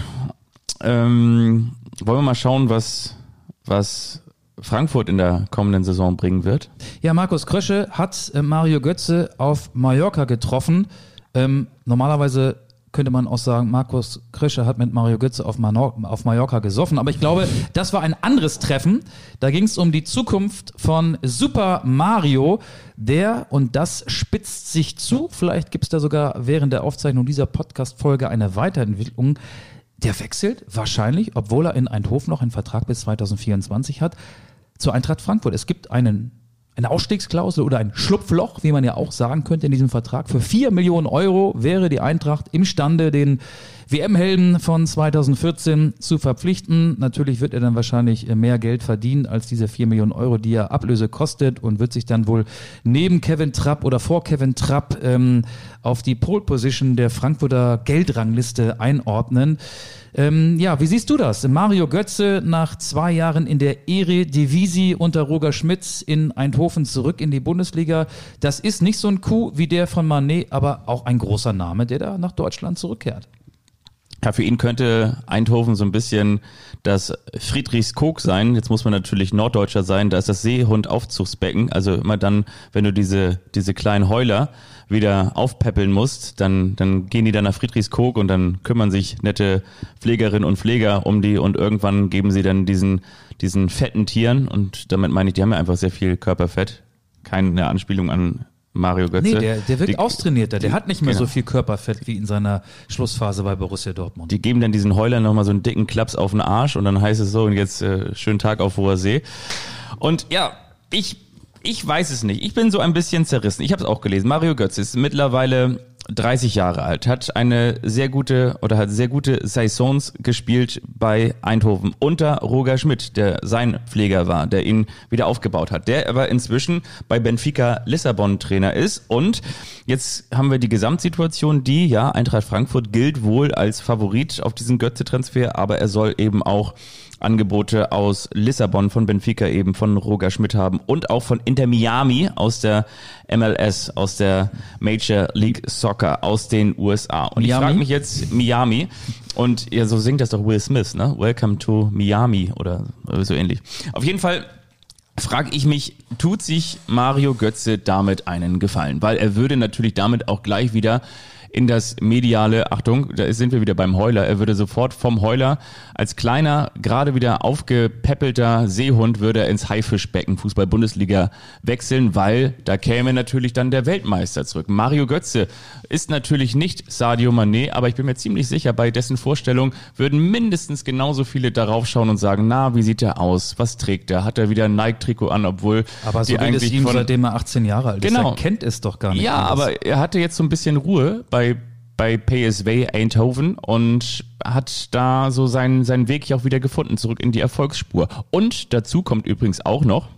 Ähm, wollen wir mal schauen, was, was Frankfurt in der kommenden Saison bringen wird. Ja, Markus Krösche hat äh, Mario Götze auf Mallorca getroffen. Ähm, normalerweise könnte man auch sagen, Markus Krösche hat mit Mario Götze auf, Manor auf Mallorca gesoffen. Aber ich glaube, das war ein anderes Treffen. Da ging es um die Zukunft von Super Mario. Der, und das spitzt sich zu, vielleicht gibt es da sogar während der Aufzeichnung dieser Podcast-Folge eine Weiterentwicklung. Der wechselt wahrscheinlich, obwohl er in Eindhoven noch einen Vertrag bis 2024 hat, zur Eintracht Frankfurt. Es gibt einen, eine Ausstiegsklausel oder ein Schlupfloch, wie man ja auch sagen könnte in diesem Vertrag. Für 4 Millionen Euro wäre die Eintracht imstande, den WM-Helden von 2014 zu verpflichten. Natürlich wird er dann wahrscheinlich mehr Geld verdienen als diese 4 Millionen Euro, die er Ablöse kostet und wird sich dann wohl neben Kevin Trapp oder vor Kevin Trapp ähm, auf die Pole Position der Frankfurter Geldrangliste einordnen. Ähm, ja, wie siehst du das? Mario Götze nach zwei Jahren in der Eredivisie unter Roger Schmidt in Eindhoven zurück in die Bundesliga. Das ist nicht so ein Coup wie der von Manet, aber auch ein großer Name, der da nach Deutschland zurückkehrt. Ja, für ihn könnte Eindhoven so ein bisschen das Friedrichskoog sein. Jetzt muss man natürlich Norddeutscher sein. Da ist das Seehund-Aufzugsbecken. Also immer dann, wenn du diese, diese kleinen Heuler wieder aufpäppeln musst, dann, dann gehen die dann nach Friedrichskoog und dann kümmern sich nette Pflegerinnen und Pfleger um die und irgendwann geben sie dann diesen, diesen fetten Tieren und damit meine ich, die haben ja einfach sehr viel Körperfett. Keine Anspielung an Mario Götze. Nee, der, der wirkt die, austrainierter. Der hat nicht mehr genau. so viel Körperfett wie in seiner Schlussphase bei Borussia Dortmund. Die geben dann diesen Heulern nochmal so einen dicken Klaps auf den Arsch und dann heißt es so, und jetzt äh, schönen Tag auf hoher See. Und ja, ich, ich weiß es nicht. Ich bin so ein bisschen zerrissen. Ich habe es auch gelesen. Mario Götze ist mittlerweile 30 Jahre alt, hat eine sehr gute oder hat sehr gute Saisons gespielt bei Eindhoven unter Roger Schmidt, der sein Pfleger war, der ihn wieder aufgebaut hat, der aber inzwischen bei Benfica Lissabon Trainer ist und jetzt haben wir die Gesamtsituation, die ja Eintracht Frankfurt gilt wohl als Favorit auf diesen Götze-Transfer, aber er soll eben auch Angebote aus Lissabon von Benfica eben von Roger Schmidt haben und auch von Inter Miami aus der MLS, aus der Major League Soccer aus den USA. Und ich Miami? frage mich jetzt Miami und ja, so singt das doch Will Smith, ne? Welcome to Miami oder so ähnlich. Auf jeden Fall frage ich mich, tut sich Mario Götze damit einen Gefallen? Weil er würde natürlich damit auch gleich wieder in das mediale, Achtung, da sind wir wieder beim Heuler, er würde sofort vom Heuler als kleiner, gerade wieder aufgepäppelter Seehund würde er ins Haifischbecken Fußball-Bundesliga wechseln, weil da käme natürlich dann der Weltmeister zurück. Mario Götze ist natürlich nicht Sadio Mané, aber ich bin mir ziemlich sicher, bei dessen Vorstellung würden mindestens genauso viele darauf schauen und sagen, na, wie sieht er aus? Was trägt er? Hat er wieder ein Nike-Trikot an, obwohl Aber so die geht es eigentlich ihm, seitdem er 18 Jahre alt ist. Genau. Er kennt es doch gar nicht. ja, anders. aber er hatte jetzt so ein bisschen Ruhe bei, bei PSV Eindhoven und hat da so seinen, seinen Weg hier auch wieder gefunden, zurück in die Erfolgsspur. Und dazu kommt übrigens auch noch,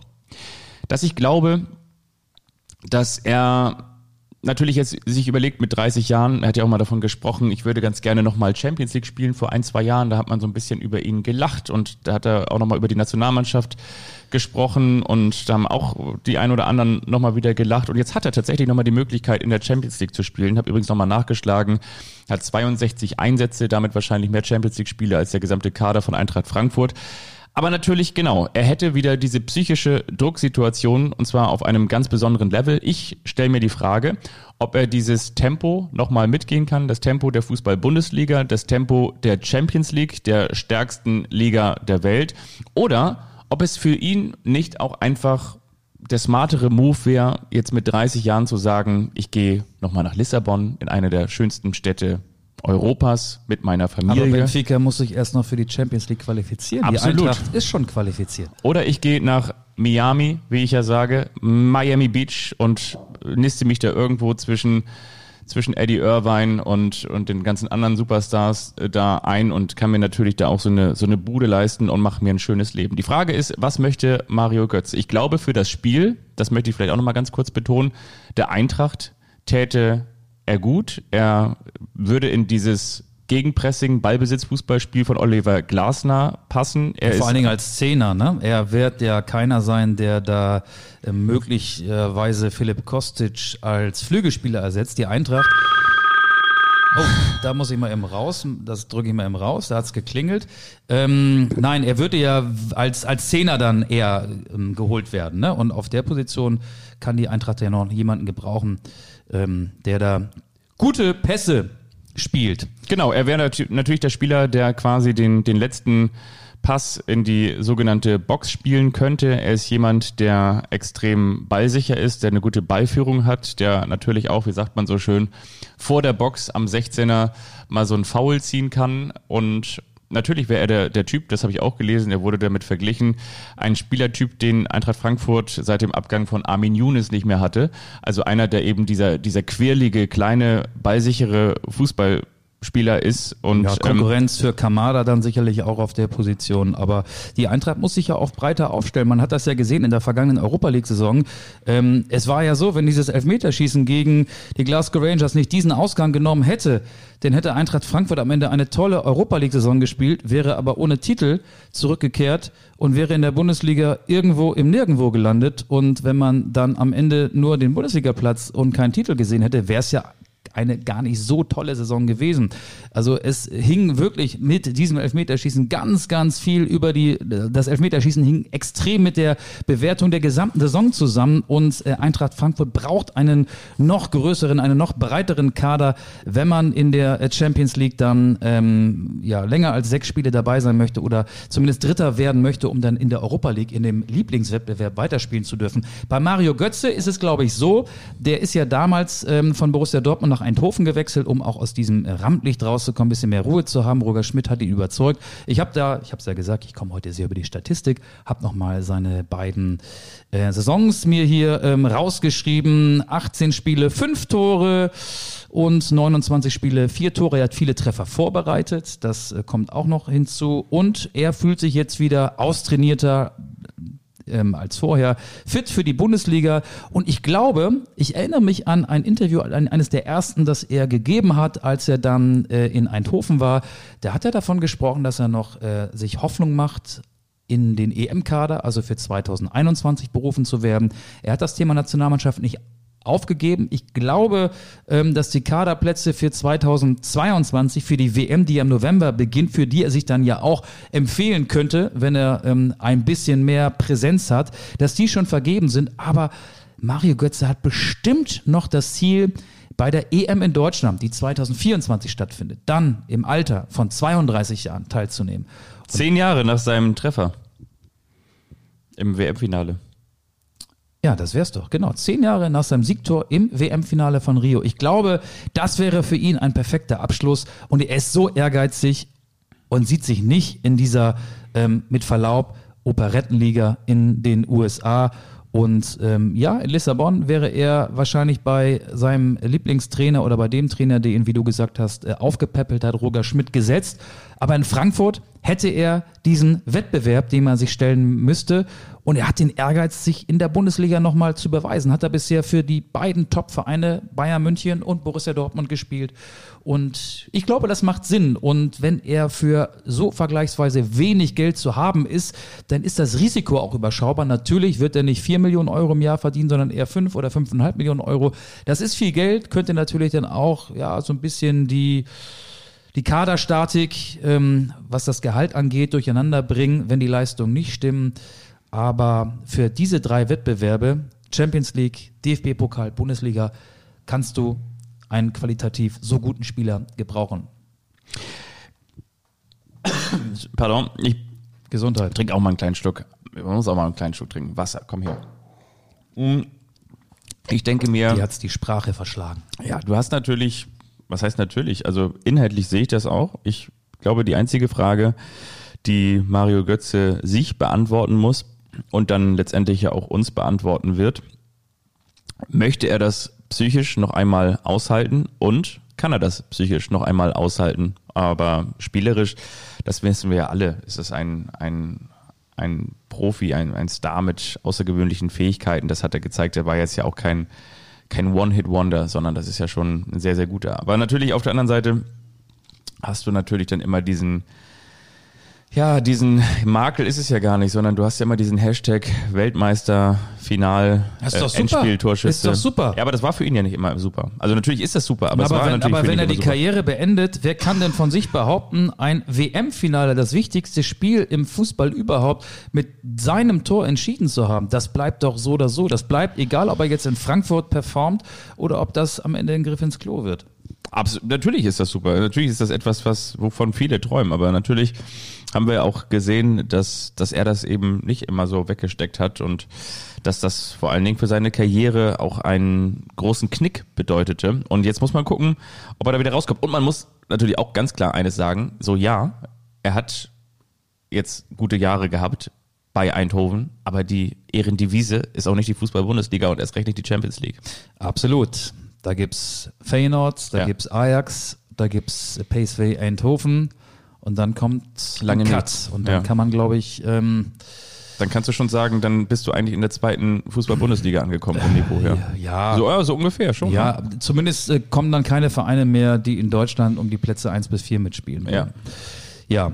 dass ich glaube, dass er natürlich jetzt sich überlegt mit 30 Jahren, er hat ja auch mal davon gesprochen, ich würde ganz gerne nochmal Champions League spielen. Vor ein, zwei Jahren, da hat man so ein bisschen über ihn gelacht und da hat er auch nochmal über die Nationalmannschaft gesprochen und da haben auch die ein oder anderen nochmal wieder gelacht. Und jetzt hat er tatsächlich nochmal die Möglichkeit in der Champions League zu spielen, habe übrigens nochmal nachgeschlagen, hat 62 Einsätze, damit wahrscheinlich mehr Champions League Spiele als der gesamte Kader von Eintracht Frankfurt. Aber natürlich, genau, er hätte wieder diese psychische Drucksituation und zwar auf einem ganz besonderen Level. Ich stelle mir die Frage, ob er dieses Tempo nochmal mitgehen kann, das Tempo der Fußball-Bundesliga, das Tempo der Champions League, der stärksten Liga der Welt, oder ob es für ihn nicht auch einfach der smartere Move wäre, jetzt mit 30 Jahren zu sagen, ich gehe nochmal nach Lissabon, in eine der schönsten Städte Europas mit meiner aber Familie. Benfica muss sich erst noch für die Champions League qualifizieren. Absolut. Die Eintracht ist schon qualifiziert. Oder ich gehe nach Miami, wie ich ja sage, Miami Beach und niste mich da irgendwo zwischen, zwischen Eddie Irvine und, und den ganzen anderen Superstars äh, da ein und kann mir natürlich da auch so eine, so eine Bude leisten und mache mir ein schönes Leben. Die Frage ist, was möchte Mario Götze? Ich glaube für das Spiel, das möchte ich vielleicht auch nochmal ganz kurz betonen, der Eintracht täte er gut. Er würde in dieses Gegenpressing, Ballbesitz, Fußballspiel von Oliver Glasner passen. Er Vor allen Dingen als Zehner, ne? Er wird ja keiner sein, der da äh, möglicherweise Philipp Kostic als Flügelspieler ersetzt. Die Eintracht. Oh, da muss ich mal eben raus. Das drücke ich mal eben raus. Da hat's geklingelt. Ähm, nein, er würde ja als, als Zehner dann eher ähm, geholt werden. Ne? Und auf der Position kann die Eintracht ja noch jemanden gebrauchen, ähm, der da gute Pässe spielt. Genau, er wäre natürlich der Spieler, der quasi den, den letzten Pass in die sogenannte Box spielen könnte. Er ist jemand, der extrem ballsicher ist, der eine gute Ballführung hat, der natürlich auch, wie sagt man so schön, vor der Box am 16er mal so ein Foul ziehen kann und Natürlich wäre er der, der Typ, das habe ich auch gelesen, er wurde damit verglichen, ein Spielertyp, den Eintracht Frankfurt seit dem Abgang von Armin Younes nicht mehr hatte. Also einer, der eben dieser, dieser quirlige, kleine, ballsichere Fußballspieler ist. Und Ja, ähm, Konkurrenz für Kamada dann sicherlich auch auf der Position. Aber die Eintracht muss sich ja auch breiter aufstellen. Man hat das ja gesehen in der vergangenen Europa League-Saison. Ähm, es war ja so, wenn dieses Elfmeterschießen gegen die Glasgow Rangers nicht diesen Ausgang genommen hätte, dann hätte Eintracht Frankfurt am Ende eine tolle Europa League-Saison gespielt, wäre aber ohne Titel zurückgekehrt und wäre in der Bundesliga irgendwo im Nirgendwo gelandet. Und wenn man dann am Ende nur den Bundesligaplatz und keinen Titel gesehen hätte, wäre es ja eine gar nicht so tolle Saison gewesen. Also es hing wirklich mit diesem Elfmeterschießen ganz, ganz viel über die, das Elfmeterschießen hing extrem mit der Bewertung der gesamten Saison zusammen und äh, Eintracht Frankfurt braucht einen noch größeren, einen noch breiteren Kader, wenn man in der äh, Champions League dann ähm, ja länger als sechs Spiele dabei sein möchte oder zumindest Dritter werden möchte, um dann in der Europa League in dem Lieblingswettbewerb weiterspielen zu dürfen. Bei Mario Götze ist es, glaube ich, so, der ist ja damals ähm, von Borussia Dortmund nach Eindhoven gewechselt, um auch aus diesem Rampenlicht rauszukommen, ein bisschen mehr Ruhe zu haben. Roger Schmidt hat ihn überzeugt. Ich habe da, ich habe es ja gesagt, ich komme heute sehr über die Statistik, habe nochmal seine beiden äh, Saisons mir hier ähm, rausgeschrieben. 18 Spiele, 5 Tore und 29 Spiele, vier Tore. Er hat viele Treffer vorbereitet. Das äh, kommt auch noch hinzu. Und er fühlt sich jetzt wieder austrainierter ähm, als vorher, fit für die Bundesliga. Und ich glaube, ich erinnere mich an ein Interview, an eines der ersten, das er gegeben hat, als er dann äh, in Eindhoven war. Da hat er davon gesprochen, dass er noch äh, sich Hoffnung macht in den EM-Kader, also für 2021 berufen zu werden. Er hat das Thema Nationalmannschaft nicht aufgegeben. Ich glaube, ähm, dass die Kaderplätze für 2022 für die WM, die im November beginnt, für die er sich dann ja auch empfehlen könnte, wenn er ähm, ein bisschen mehr Präsenz hat, dass die schon vergeben sind. Aber Mario Götze hat bestimmt noch das Ziel, bei der EM in Deutschland, die 2024 stattfindet, dann im Alter von 32 Jahren teilzunehmen. Zehn Jahre nach seinem Treffer im WM-Finale. Ja, das wär's doch. Genau. Zehn Jahre nach seinem Siegtor im WM-Finale von Rio. Ich glaube, das wäre für ihn ein perfekter Abschluss. Und er ist so ehrgeizig und sieht sich nicht in dieser, ähm, mit Verlaub, Operettenliga in den USA. Und ähm, ja, in Lissabon wäre er wahrscheinlich bei seinem Lieblingstrainer oder bei dem Trainer, der ihn, wie du gesagt hast, äh, aufgepäppelt hat, Roger Schmidt, gesetzt. Aber in Frankfurt hätte er diesen Wettbewerb, den man sich stellen müsste. Und er hat den Ehrgeiz, sich in der Bundesliga nochmal zu beweisen. Hat er bisher für die beiden Top-Vereine Bayern München und Borussia Dortmund gespielt. Und ich glaube, das macht Sinn. Und wenn er für so vergleichsweise wenig Geld zu haben ist, dann ist das Risiko auch überschaubar. Natürlich wird er nicht vier Millionen Euro im Jahr verdienen, sondern eher fünf oder fünfeinhalb Millionen Euro. Das ist viel Geld, könnte natürlich dann auch, ja, so ein bisschen die, die Kaderstatik, ähm, was das Gehalt angeht, durcheinander bringen, wenn die Leistungen nicht stimmen. Aber für diese drei Wettbewerbe, Champions League, DFB-Pokal, Bundesliga, kannst du einen qualitativ so guten Spieler gebrauchen. Pardon, ich Gesundheit. trinke auch mal einen kleinen Schluck. Man muss auch mal einen kleinen Schluck trinken. Wasser, komm her. Mm, Ich denke mir. Die hat's die Sprache verschlagen. Ja, du hast natürlich, was heißt natürlich? Also inhaltlich sehe ich das auch. Ich glaube, die einzige Frage, die Mario Götze sich beantworten muss und dann letztendlich ja auch uns beantworten wird, möchte er das psychisch noch einmal aushalten und kann er das psychisch noch einmal aushalten? Aber spielerisch, das wissen wir ja alle, ist es ein, ein, ein Profi, ein, ein Star mit außergewöhnlichen Fähigkeiten. Das hat er gezeigt. Er war jetzt ja auch kein, kein One-Hit-Wonder, sondern das ist ja schon ein sehr, sehr guter. Aber natürlich auf der anderen Seite hast du natürlich dann immer diesen, ja, diesen Makel ist es ja gar nicht, sondern du hast ja immer diesen Hashtag Weltmeister, Final, Das ist doch super. Endspieltorschütze. Ist doch super. Ja, aber das war für ihn ja nicht immer super. Also natürlich ist das super, aber, Aber war wenn, natürlich aber wenn er die super. Karriere beendet, wer kann denn von sich behaupten, ein WM-Finale, das wichtigste Spiel im Fußball überhaupt, mit seinem Tor entschieden zu haben? Das bleibt doch so oder so. Das bleibt egal, ob er jetzt in Frankfurt performt oder ob das am Ende ein Griff ins Klo wird. Absolut, natürlich ist das super. Natürlich ist das etwas, was, wovon viele träumen. Aber natürlich haben wir auch gesehen, dass, dass er das eben nicht immer so weggesteckt hat und dass das vor allen Dingen für seine Karriere auch einen großen Knick bedeutete. Und jetzt muss man gucken, ob er da wieder rauskommt. Und man muss natürlich auch ganz klar eines sagen. So ja, er hat jetzt gute Jahre gehabt bei Eindhoven, aber die Ehrendivise ist auch nicht die Fußball-Bundesliga und erst recht nicht die Champions League. Absolut. Da gibt's Feyenoord, da Ja. gibt's Ajax, da gibt's PSV Eindhoven und dann kommt Lange ein Cut. Und dann Ja. kann man, glaube ich, ähm, Dann kannst du schon sagen, dann bist du eigentlich in der zweiten Fußball-Bundesliga angekommen vom Niveau her. ja, So, ja, so ungefähr schon. ne? ja, zumindest äh, kommen dann keine Vereine mehr, die in Deutschland um die Plätze 1 bis 4 mitspielen. Ja. Ja.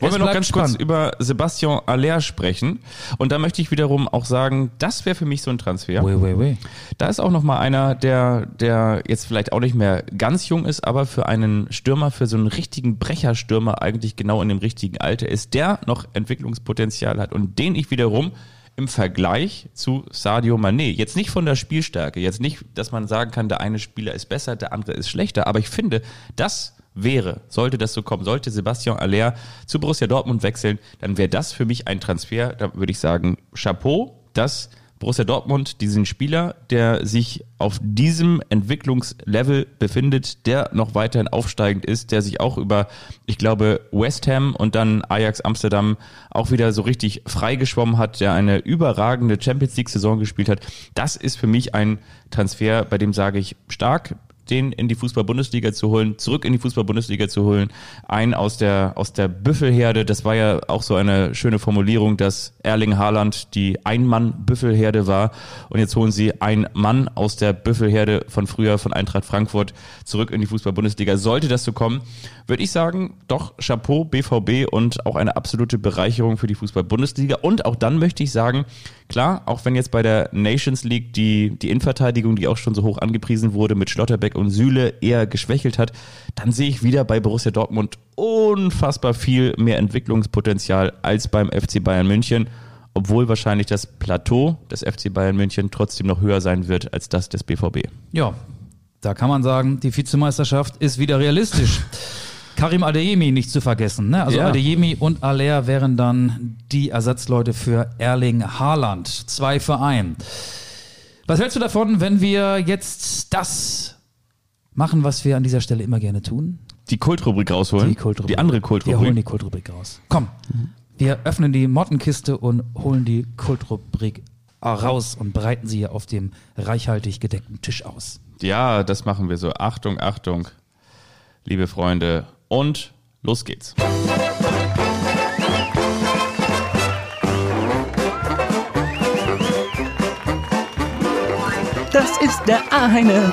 Wollen Es wir noch ganz kurz spannend. über Sebastian Aller sprechen? Und da möchte ich wiederum auch sagen, das wäre für mich so ein Transfer. Wait, wait, wait. Da ist auch noch mal einer, der, der jetzt vielleicht auch nicht mehr ganz jung ist, aber für einen Stürmer, für so einen richtigen Brecherstürmer eigentlich genau in dem richtigen Alter ist, der noch Entwicklungspotenzial hat und den ich wiederum im Vergleich zu Sadio Mané, jetzt nicht von der Spielstärke, jetzt nicht, dass man sagen kann, der eine Spieler ist besser, der andere ist schlechter, aber ich finde, das wäre, sollte das so kommen, sollte Sebastian Aller zu Borussia Dortmund wechseln, dann wäre das für mich ein Transfer, da würde ich sagen, Chapeau, dass Borussia Dortmund diesen Spieler, der sich auf diesem Entwicklungslevel befindet, der noch weiterhin aufsteigend ist, der sich auch über, ich glaube, West Ham und dann Ajax Amsterdam auch wieder so richtig freigeschwommen hat, der eine überragende Champions League Saison gespielt hat. Das ist für mich ein Transfer, bei dem sage ich stark, den in die Fußball-Bundesliga zu holen, zurück in die Fußball-Bundesliga zu holen, einen aus der, aus der Büffelherde. Das war ja auch so eine schöne Formulierung, dass Erling Haaland die Ein-Mann-Büffelherde war. Und jetzt holen sie einen Mann aus der Büffelherde von früher, von Eintracht Frankfurt, zurück in die Fußball-Bundesliga. Sollte das so kommen, würde ich sagen, doch Chapeau, BVB und auch eine absolute Bereicherung für die Fußball-Bundesliga. Und auch dann möchte ich sagen, klar, auch wenn jetzt bei der Nations League die, die Innenverteidigung, die auch schon so hoch angepriesen wurde, mit Schlotterbeck und Süle eher geschwächelt hat, dann sehe ich wieder bei Borussia Dortmund unfassbar viel mehr Entwicklungspotenzial als beim FC Bayern München, obwohl wahrscheinlich das Plateau des FC Bayern München trotzdem noch höher sein wird als das des BVB. Ja, da kann man sagen, die Vizemeisterschaft ist wieder realistisch. Karim Adeyemi nicht zu vergessen. Ne? Also Ja. Adeyemi und Aller wären dann die Ersatzleute für Erling Haaland. Zwei für ein. Was hältst du davon, wenn wir jetzt das machen, was wir an dieser Stelle immer gerne tun? Die Kultrubrik rausholen. Die Kultrubrik. Die andere Wir holen Kultrubrik. die Kultrubrik raus. Komm, wir öffnen die Mottenkiste und holen die Kultrubrik raus und breiten sie hier auf dem reichhaltig gedeckten Tisch aus. Ja, das machen wir so. Achtung, Achtung, liebe Freunde. Und los geht's. Das ist der eine,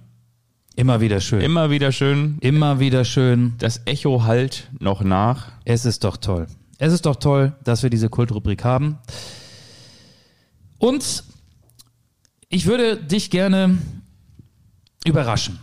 Immer wieder schön. Immer wieder schön. Immer wieder schön. Das Echo halt noch nach. Es ist doch toll. Es ist doch toll, dass wir diese Kultrubrik haben. Und ich würde dich gerne überraschen.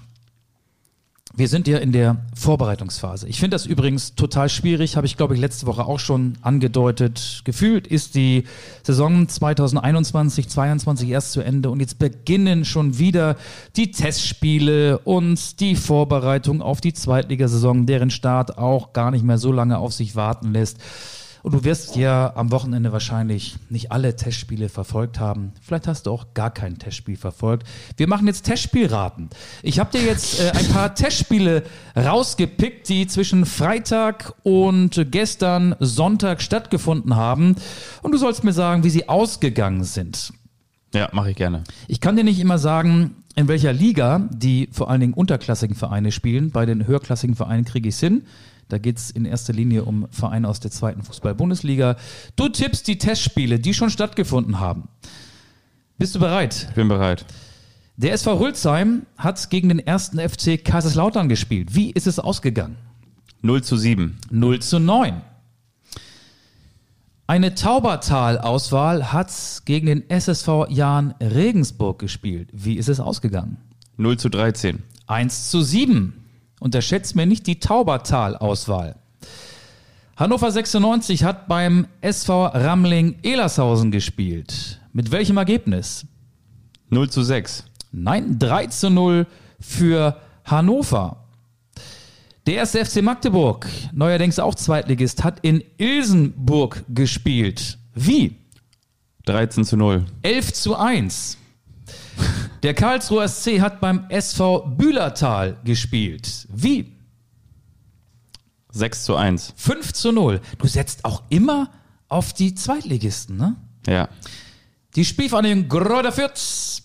Wir sind ja in der Vorbereitungsphase. Ich finde das übrigens total schwierig, habe ich glaube ich letzte Woche auch schon angedeutet. Gefühlt ist die Saison 2021, 22 erst zu Ende und jetzt beginnen schon wieder die Testspiele und die Vorbereitung auf die Zweitligasaison, deren Start auch gar nicht mehr so lange auf sich warten lässt. Und du wirst ja am Wochenende wahrscheinlich nicht alle Testspiele verfolgt haben. Vielleicht hast du auch gar kein Testspiel verfolgt. Wir machen jetzt Testspielraten. Ich habe dir jetzt äh, ein paar Testspiele rausgepickt, die zwischen Freitag und gestern Sonntag stattgefunden haben. Und du sollst mir sagen, wie sie ausgegangen sind. Ja, mache ich gerne. Ich kann dir nicht immer sagen, in welcher Liga die vor allen Dingen unterklassigen Vereine spielen. Bei den höherklassigen Vereinen kriege ich es hin. Da geht es in erster Linie um Vereine aus der zweiten Fußball-Bundesliga. Du tippst die Testspiele, die schon stattgefunden haben. Bist du bereit? Ich bin bereit. Der SV Hülsheim hat gegen den ersten FC Kaiserslautern gespielt. Wie ist es ausgegangen? 0 zu 7. 0 zu 9. Eine Taubertal-Auswahl hat gegen den SSV Jahn Regensburg gespielt. Wie ist es ausgegangen? 0 zu 13. 1 zu 7. Unterschätzt mir nicht die Taubertal-Auswahl. Hannover 96 hat beim SV Ramling Elershausen gespielt. Mit welchem Ergebnis? 0 zu 6. Nein, 3 zu 0 für Hannover. Der erste FC Magdeburg, neuerdings auch Zweitligist, hat in Ilsenburg gespielt. Wie? 13 zu 0. 11 zu 1. Der Karlsruher SC hat beim SV Bühlertal gespielt. Wie? 6 zu 1. 5 zu 0. Du setzt auch immer auf die Zweitligisten, ne? Ja. Die Spielvereinigung Gräuter Fürth,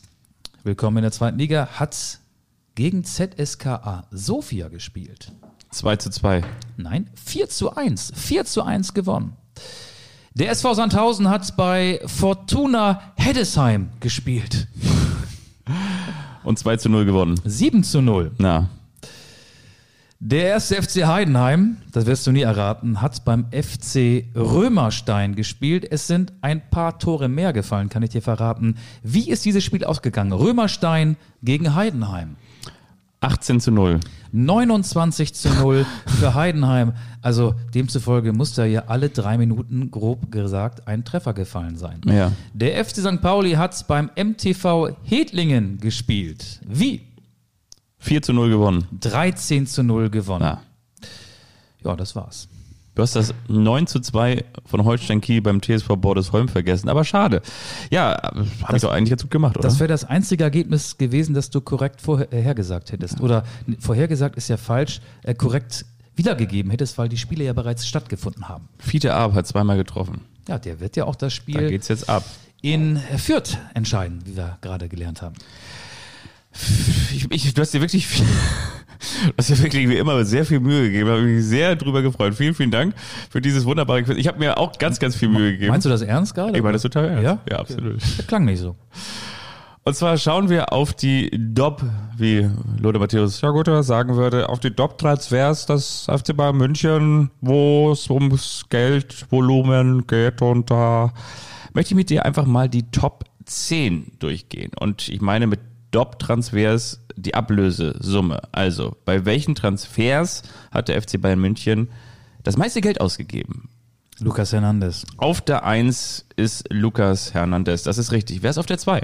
willkommen in der zweiten Liga, hat gegen ZSKA Sofia gespielt. 2 zu 2. Nein, 4 zu 1. 4 zu 1 gewonnen. Der SV Sandhausen hat bei Fortuna Heddesheim gespielt. Und 2 zu 0 gewonnen. 7 zu 0. Na, Der erste FC Heidenheim, das wirst du nie erraten, hat beim FC Römerstein gespielt. Es sind ein paar Tore mehr gefallen, kann ich dir verraten. Wie ist dieses Spiel ausgegangen? Römerstein gegen Heidenheim. 18 zu 0. 29 zu 0 für Heidenheim. Also demzufolge muss da ja alle drei Minuten grob gesagt ein Treffer gefallen sein. Ja. Der FC St. Pauli hat beim MTV Hedlingen gespielt. Wie? 4 zu 0 gewonnen. 13 zu 0 gewonnen. Na, Ja, das war's. Du hast das 9 zu 2 von Holstein Kiel beim TSV Bordesholm vergessen. Aber schade. Ja, habe ich doch eigentlich ganz gut gemacht, oder? Das wäre das einzige Ergebnis gewesen, das du korrekt vorhergesagt hättest. Oder vorhergesagt ist ja falsch, äh, korrekt wiedergegeben hättest, weil die Spiele ja bereits stattgefunden haben. Fiete Ab hat zweimal getroffen. Ja, der wird ja auch das Da Spiel geht's jetzt ab. in Fürth entscheiden, wie wir gerade gelernt haben. Ich, ich, du hast dir wirklich viel, du hast dir wirklich wie immer sehr viel Mühe gegeben. Da habe ich mich sehr drüber gefreut. Vielen, vielen Dank für dieses wunderbare Quiz. Ich habe mir auch ganz, ganz viel Mühe gegeben. Meinst du das ernst gerade? ich meine das total ernst. Ja? Ja, absolut. Das klang nicht so. Und zwar schauen wir auf die DOP, wie Lothar Matthäus Jagutter sagen würde, auf die DOP-Transfers des FC Bayern München, wo es ums Geldvolumen geht. Und da möchte ich mit dir einfach mal die Top 10 durchgehen. Und ich meine mit DOP-Transfers die Ablösesumme. Also, bei welchen Transfers hat der FC Bayern München das meiste Geld ausgegeben? Lukas Hernandez. Auf der 1 ist Lukas Hernandez. Das ist richtig. Wer ist auf der 2?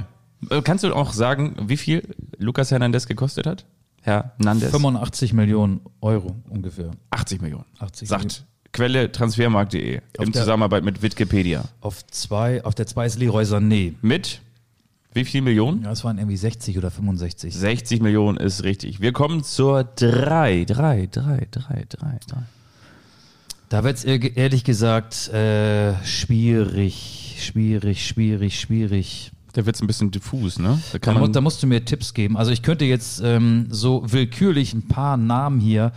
Kannst du auch sagen, wie viel Lukas Hernandez gekostet hat? Herr Hernandez? 85 Millionen Euro ungefähr. 80 Millionen. 80 Sagt Millionen. Quelle transfermarkt.de in der- Zusammenarbeit mit Wikipedia. Auf zwei, auf der zwei ist Leroy Sané. Mit wie viel Millionen? Ja, es waren irgendwie 60 oder 65. 60 Millionen ist richtig. Wir kommen zur 3. 3, 3, 3, 3, 3. Da wird es ehrlich gesagt äh, schwierig, schwierig, schwierig, schwierig. Da wird's ein bisschen diffus, ne? Da Da, man, da musst du mir Tipps geben. Also ich könnte jetzt ähm, so willkürlich ein paar Namen hier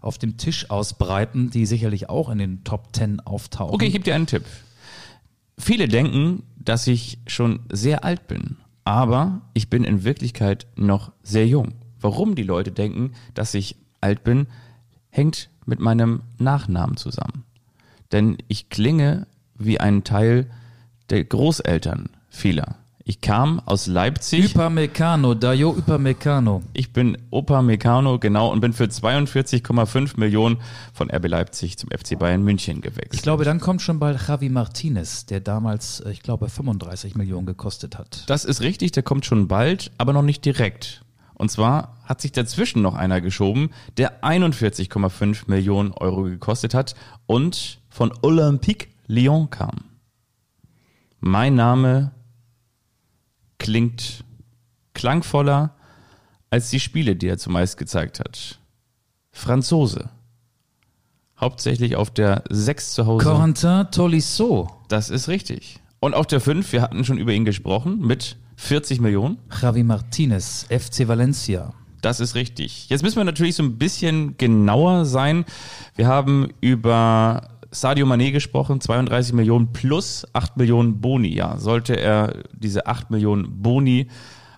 auf dem Tisch ausbreiten, die sicherlich auch in den Top 10 auftauchen. Okay, ich gebe dir einen Tipp. Viele denken, dass ich schon sehr alt bin, aber ich bin in Wirklichkeit noch sehr jung. Warum die Leute denken, dass ich alt bin, hängt mit meinem Nachnamen zusammen. Denn ich klinge wie ein Teil der Großeltern vieler. Ich kam aus Leipzig. Upamecano, Dayo Upamecano. Ich bin Opa Meccano, genau, und bin für 42,5 Millionen von RB Leipzig zum FC Bayern München gewechselt. Ich glaube, dann kommt schon bald Javi Martinez, der damals, äh, ich glaube, 35 Millionen gekostet hat. Das ist richtig, der kommt schon bald, aber noch nicht direkt. Und zwar hat sich dazwischen noch einer geschoben, der 41,5 Millionen Euro gekostet hat und von Olympique Lyon kam. Mein Name klingt klangvoller als die Spiele, die er zumeist gezeigt hat. Franzose. Hauptsächlich auf der 6 zu Hause. Corentin Tolisso, Das ist richtig. Und auf der 5, wir hatten schon über ihn gesprochen, mit 40 Millionen. Javi Martinez, FC Valencia. Das ist richtig. Jetzt müssen wir natürlich so ein bisschen genauer sein. Wir haben über Sadio Mané gesprochen, 32 Millionen plus 8 Millionen Boni. Ja, sollte er diese 8 Millionen Boni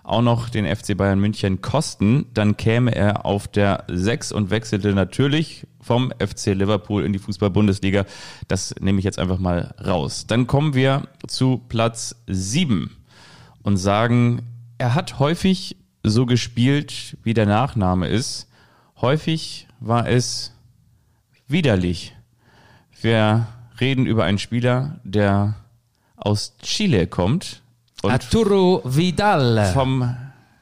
auch noch den FC Bayern München kosten, dann käme er auf der 6 und wechselte natürlich vom FC Liverpool in die Fußball-Bundesliga. Das nehme ich jetzt einfach mal raus. Dann kommen wir zu Platz 7 und sagen, er hat häufig so gespielt, wie der Nachname ist. Häufig war es widerlich. Wir reden über einen Spieler, der aus Chile kommt und Arturo Vidal. vom,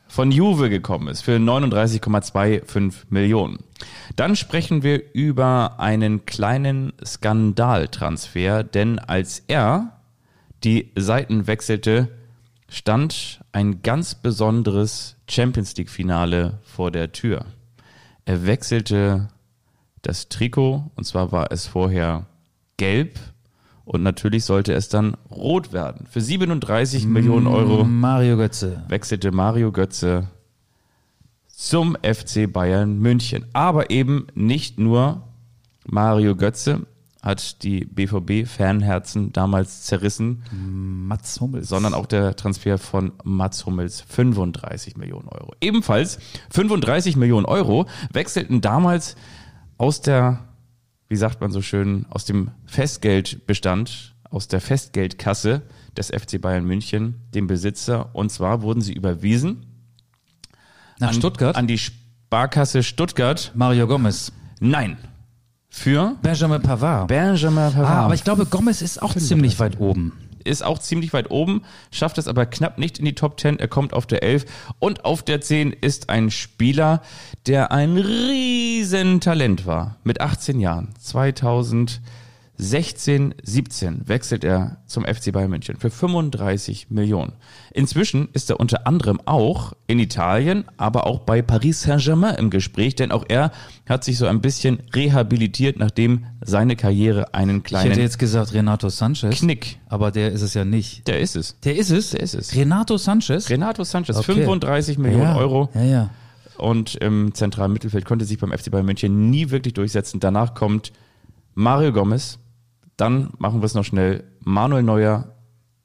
von Juve gekommen ist für 39,25 Millionen. Dann sprechen wir über einen kleinen Skandaltransfer, denn als er die Seiten wechselte, stand ein ganz besonderes Champions League Finale vor der Tür. Er wechselte das Trikot und zwar war es vorher gelb und natürlich sollte es dann rot werden. Für 37 Millionen Euro Mario Götze. wechselte Mario Götze zum FC Bayern München. Aber eben nicht nur Mario Götze hat die BVB-Fanherzen damals zerrissen, Mats Hummels. sondern auch der Transfer von Mats Hummels 35 Millionen Euro. Ebenfalls 35 Millionen Euro wechselten damals aus der, wie sagt man so schön, aus dem Festgeldbestand, aus der Festgeldkasse des FC Bayern München, dem Besitzer. Und zwar wurden sie überwiesen Nach an, Stuttgart. an die Sparkasse Stuttgart. Mario Gomez. Nein. Für Benjamin Pavard. Benjamin Pavard. ah, aber ich glaube, Gomez ist auch ziemlich weit oben. Ist auch ziemlich weit oben, schafft es aber knapp nicht in die Top 10. Er kommt auf der 11 und auf der 10 ist ein Spieler, der ein riesen Talent war. Mit 18 Jahren, 2000 16, 17 wechselt er zum FC Bayern München für 35 Millionen. Inzwischen ist er unter anderem auch in Italien, aber auch bei Paris Saint-Germain im Gespräch, denn auch er hat sich so ein bisschen rehabilitiert, nachdem seine Karriere einen Ich kleinen hätte jetzt gesagt Renato Sanchez. Knick. Aber der ist es ja nicht. Der ist es. Der ist es? Der ist es. Renato Sanchez? Renato Sanchez, Okay. 35 Millionen ja. Euro Ja, ja. und im zentralen Mittelfeld konnte sich beim FC Bayern München nie wirklich durchsetzen. Danach kommt Mario Gomez, dann machen wir es noch schnell, Manuel Neuer,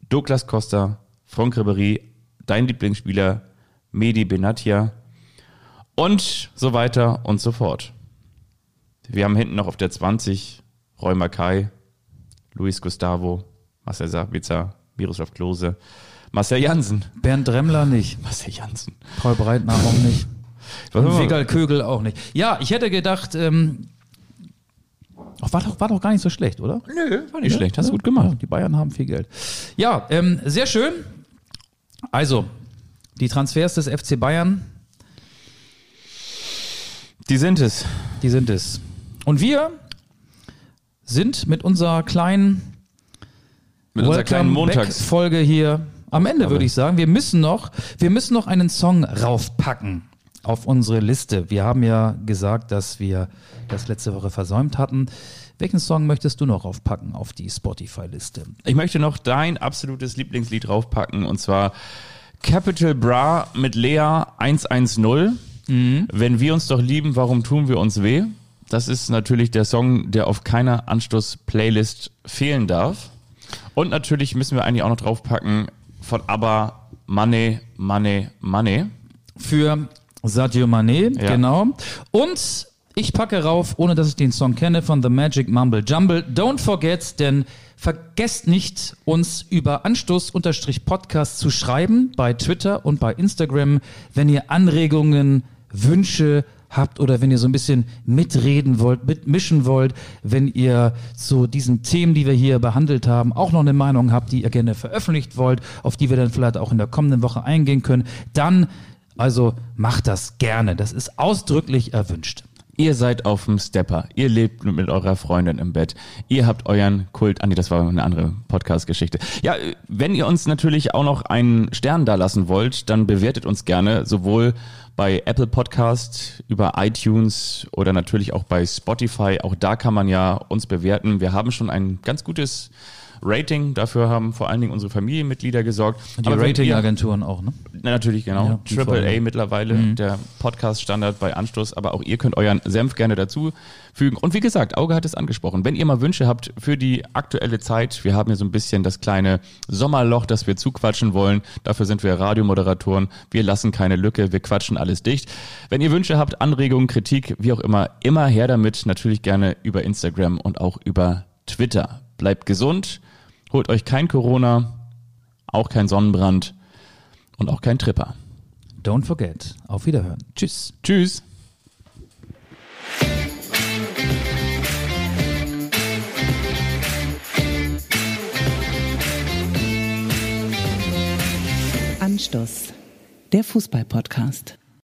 Douglas Costa, Franck Ribéry, dein Lieblingsspieler, Medi Benatia und so weiter und so fort. Wir haben hinten noch auf der 20 Roy Mackay, Luis Gustavo, Marcel Sabitzer, Miroslav Klose, Marcel Jansen. Bernd Dremmler nicht. Marcel Jansen. Paul Breitner auch nicht. Und Wigal Kögel auch nicht. Ja, ich hätte gedacht, ähm, ach, war, doch, war doch gar nicht so schlecht, oder? Nö, war nicht schlecht, hast du gut gemacht. Ja, die Bayern haben viel Geld. Ja, ähm, sehr schön. Also, die Transfers des FC Bayern, Die sind es. die sind es. Und wir sind mit unserer kleinen Mit unserer kleinen Montags. Folge hier am Ende, würde ich sagen. Wir müssen noch, wir müssen noch einen Song raufpacken auf unsere Liste. Wir haben ja gesagt, dass wir das letzte Woche versäumt hatten. Welchen Song möchtest du noch raufpacken auf die Spotify-Liste? Ich möchte noch dein absolutes Lieblingslied draufpacken und zwar Capital Bra mit Lea 110. Wenn wir uns doch lieben, warum tun wir uns weh? Das ist natürlich der Song, der auf keiner Anstoß-Playlist fehlen darf. Und natürlich müssen wir eigentlich auch noch draufpacken von ABBA Money, Money, Money. Für Sadio Mané, Ja. genau. Und ich packe rauf, ohne dass ich den Song kenne, von The Magic Mumble Jumble. Don't forget, denn vergesst nicht, uns über Anstoß-Podcast zu schreiben bei Twitter und bei Instagram, wenn ihr Anregungen, Wünsche habt oder wenn ihr so ein bisschen mitreden wollt, mitmischen wollt, wenn ihr zu diesen Themen, die wir hier behandelt haben, auch noch eine Meinung habt, die ihr gerne veröffentlicht wollt, auf die wir dann vielleicht auch in der kommenden Woche eingehen können, dann also macht das gerne. Das ist ausdrücklich erwünscht. Ihr seid auf dem Stepper. Ihr lebt mit eurer Freundin im Bett. Ihr habt euren Kult. Andi, das war eine andere Podcast-Geschichte. Ja, wenn ihr uns natürlich auch noch einen Stern da lassen wollt, dann bewertet uns gerne sowohl bei Apple Podcast, über iTunes oder natürlich auch bei Spotify. Auch da kann man ja uns bewerten. Wir haben schon ein ganz gutes Rating. Dafür haben vor allen Dingen unsere Familienmitglieder gesorgt. Die Ratingagenturen auch, ne? na, natürlich, genau. Ja, Triple A mittlerweile, Mhm. der Podcast-Standard bei Anstoß. Aber auch ihr könnt euren Senf gerne dazufügen. Und wie gesagt, Auge hat es angesprochen. Wenn ihr mal Wünsche habt für die aktuelle Zeit, wir haben hier so ein bisschen das kleine Sommerloch, das wir zuquatschen wollen. Dafür sind wir Radiomoderatoren. Wir lassen keine Lücke, wir quatschen alles dicht. Wenn ihr Wünsche habt, Anregungen, Kritik, wie auch immer, immer her damit. Natürlich gerne über Instagram und auch über Twitter. Bleibt gesund, holt euch kein Corona, auch kein Sonnenbrand und auch kein Tripper. Don't forget. Auf Wiederhören. Tschüss. Tschüss. Anstoß, der Fußball-Podcast.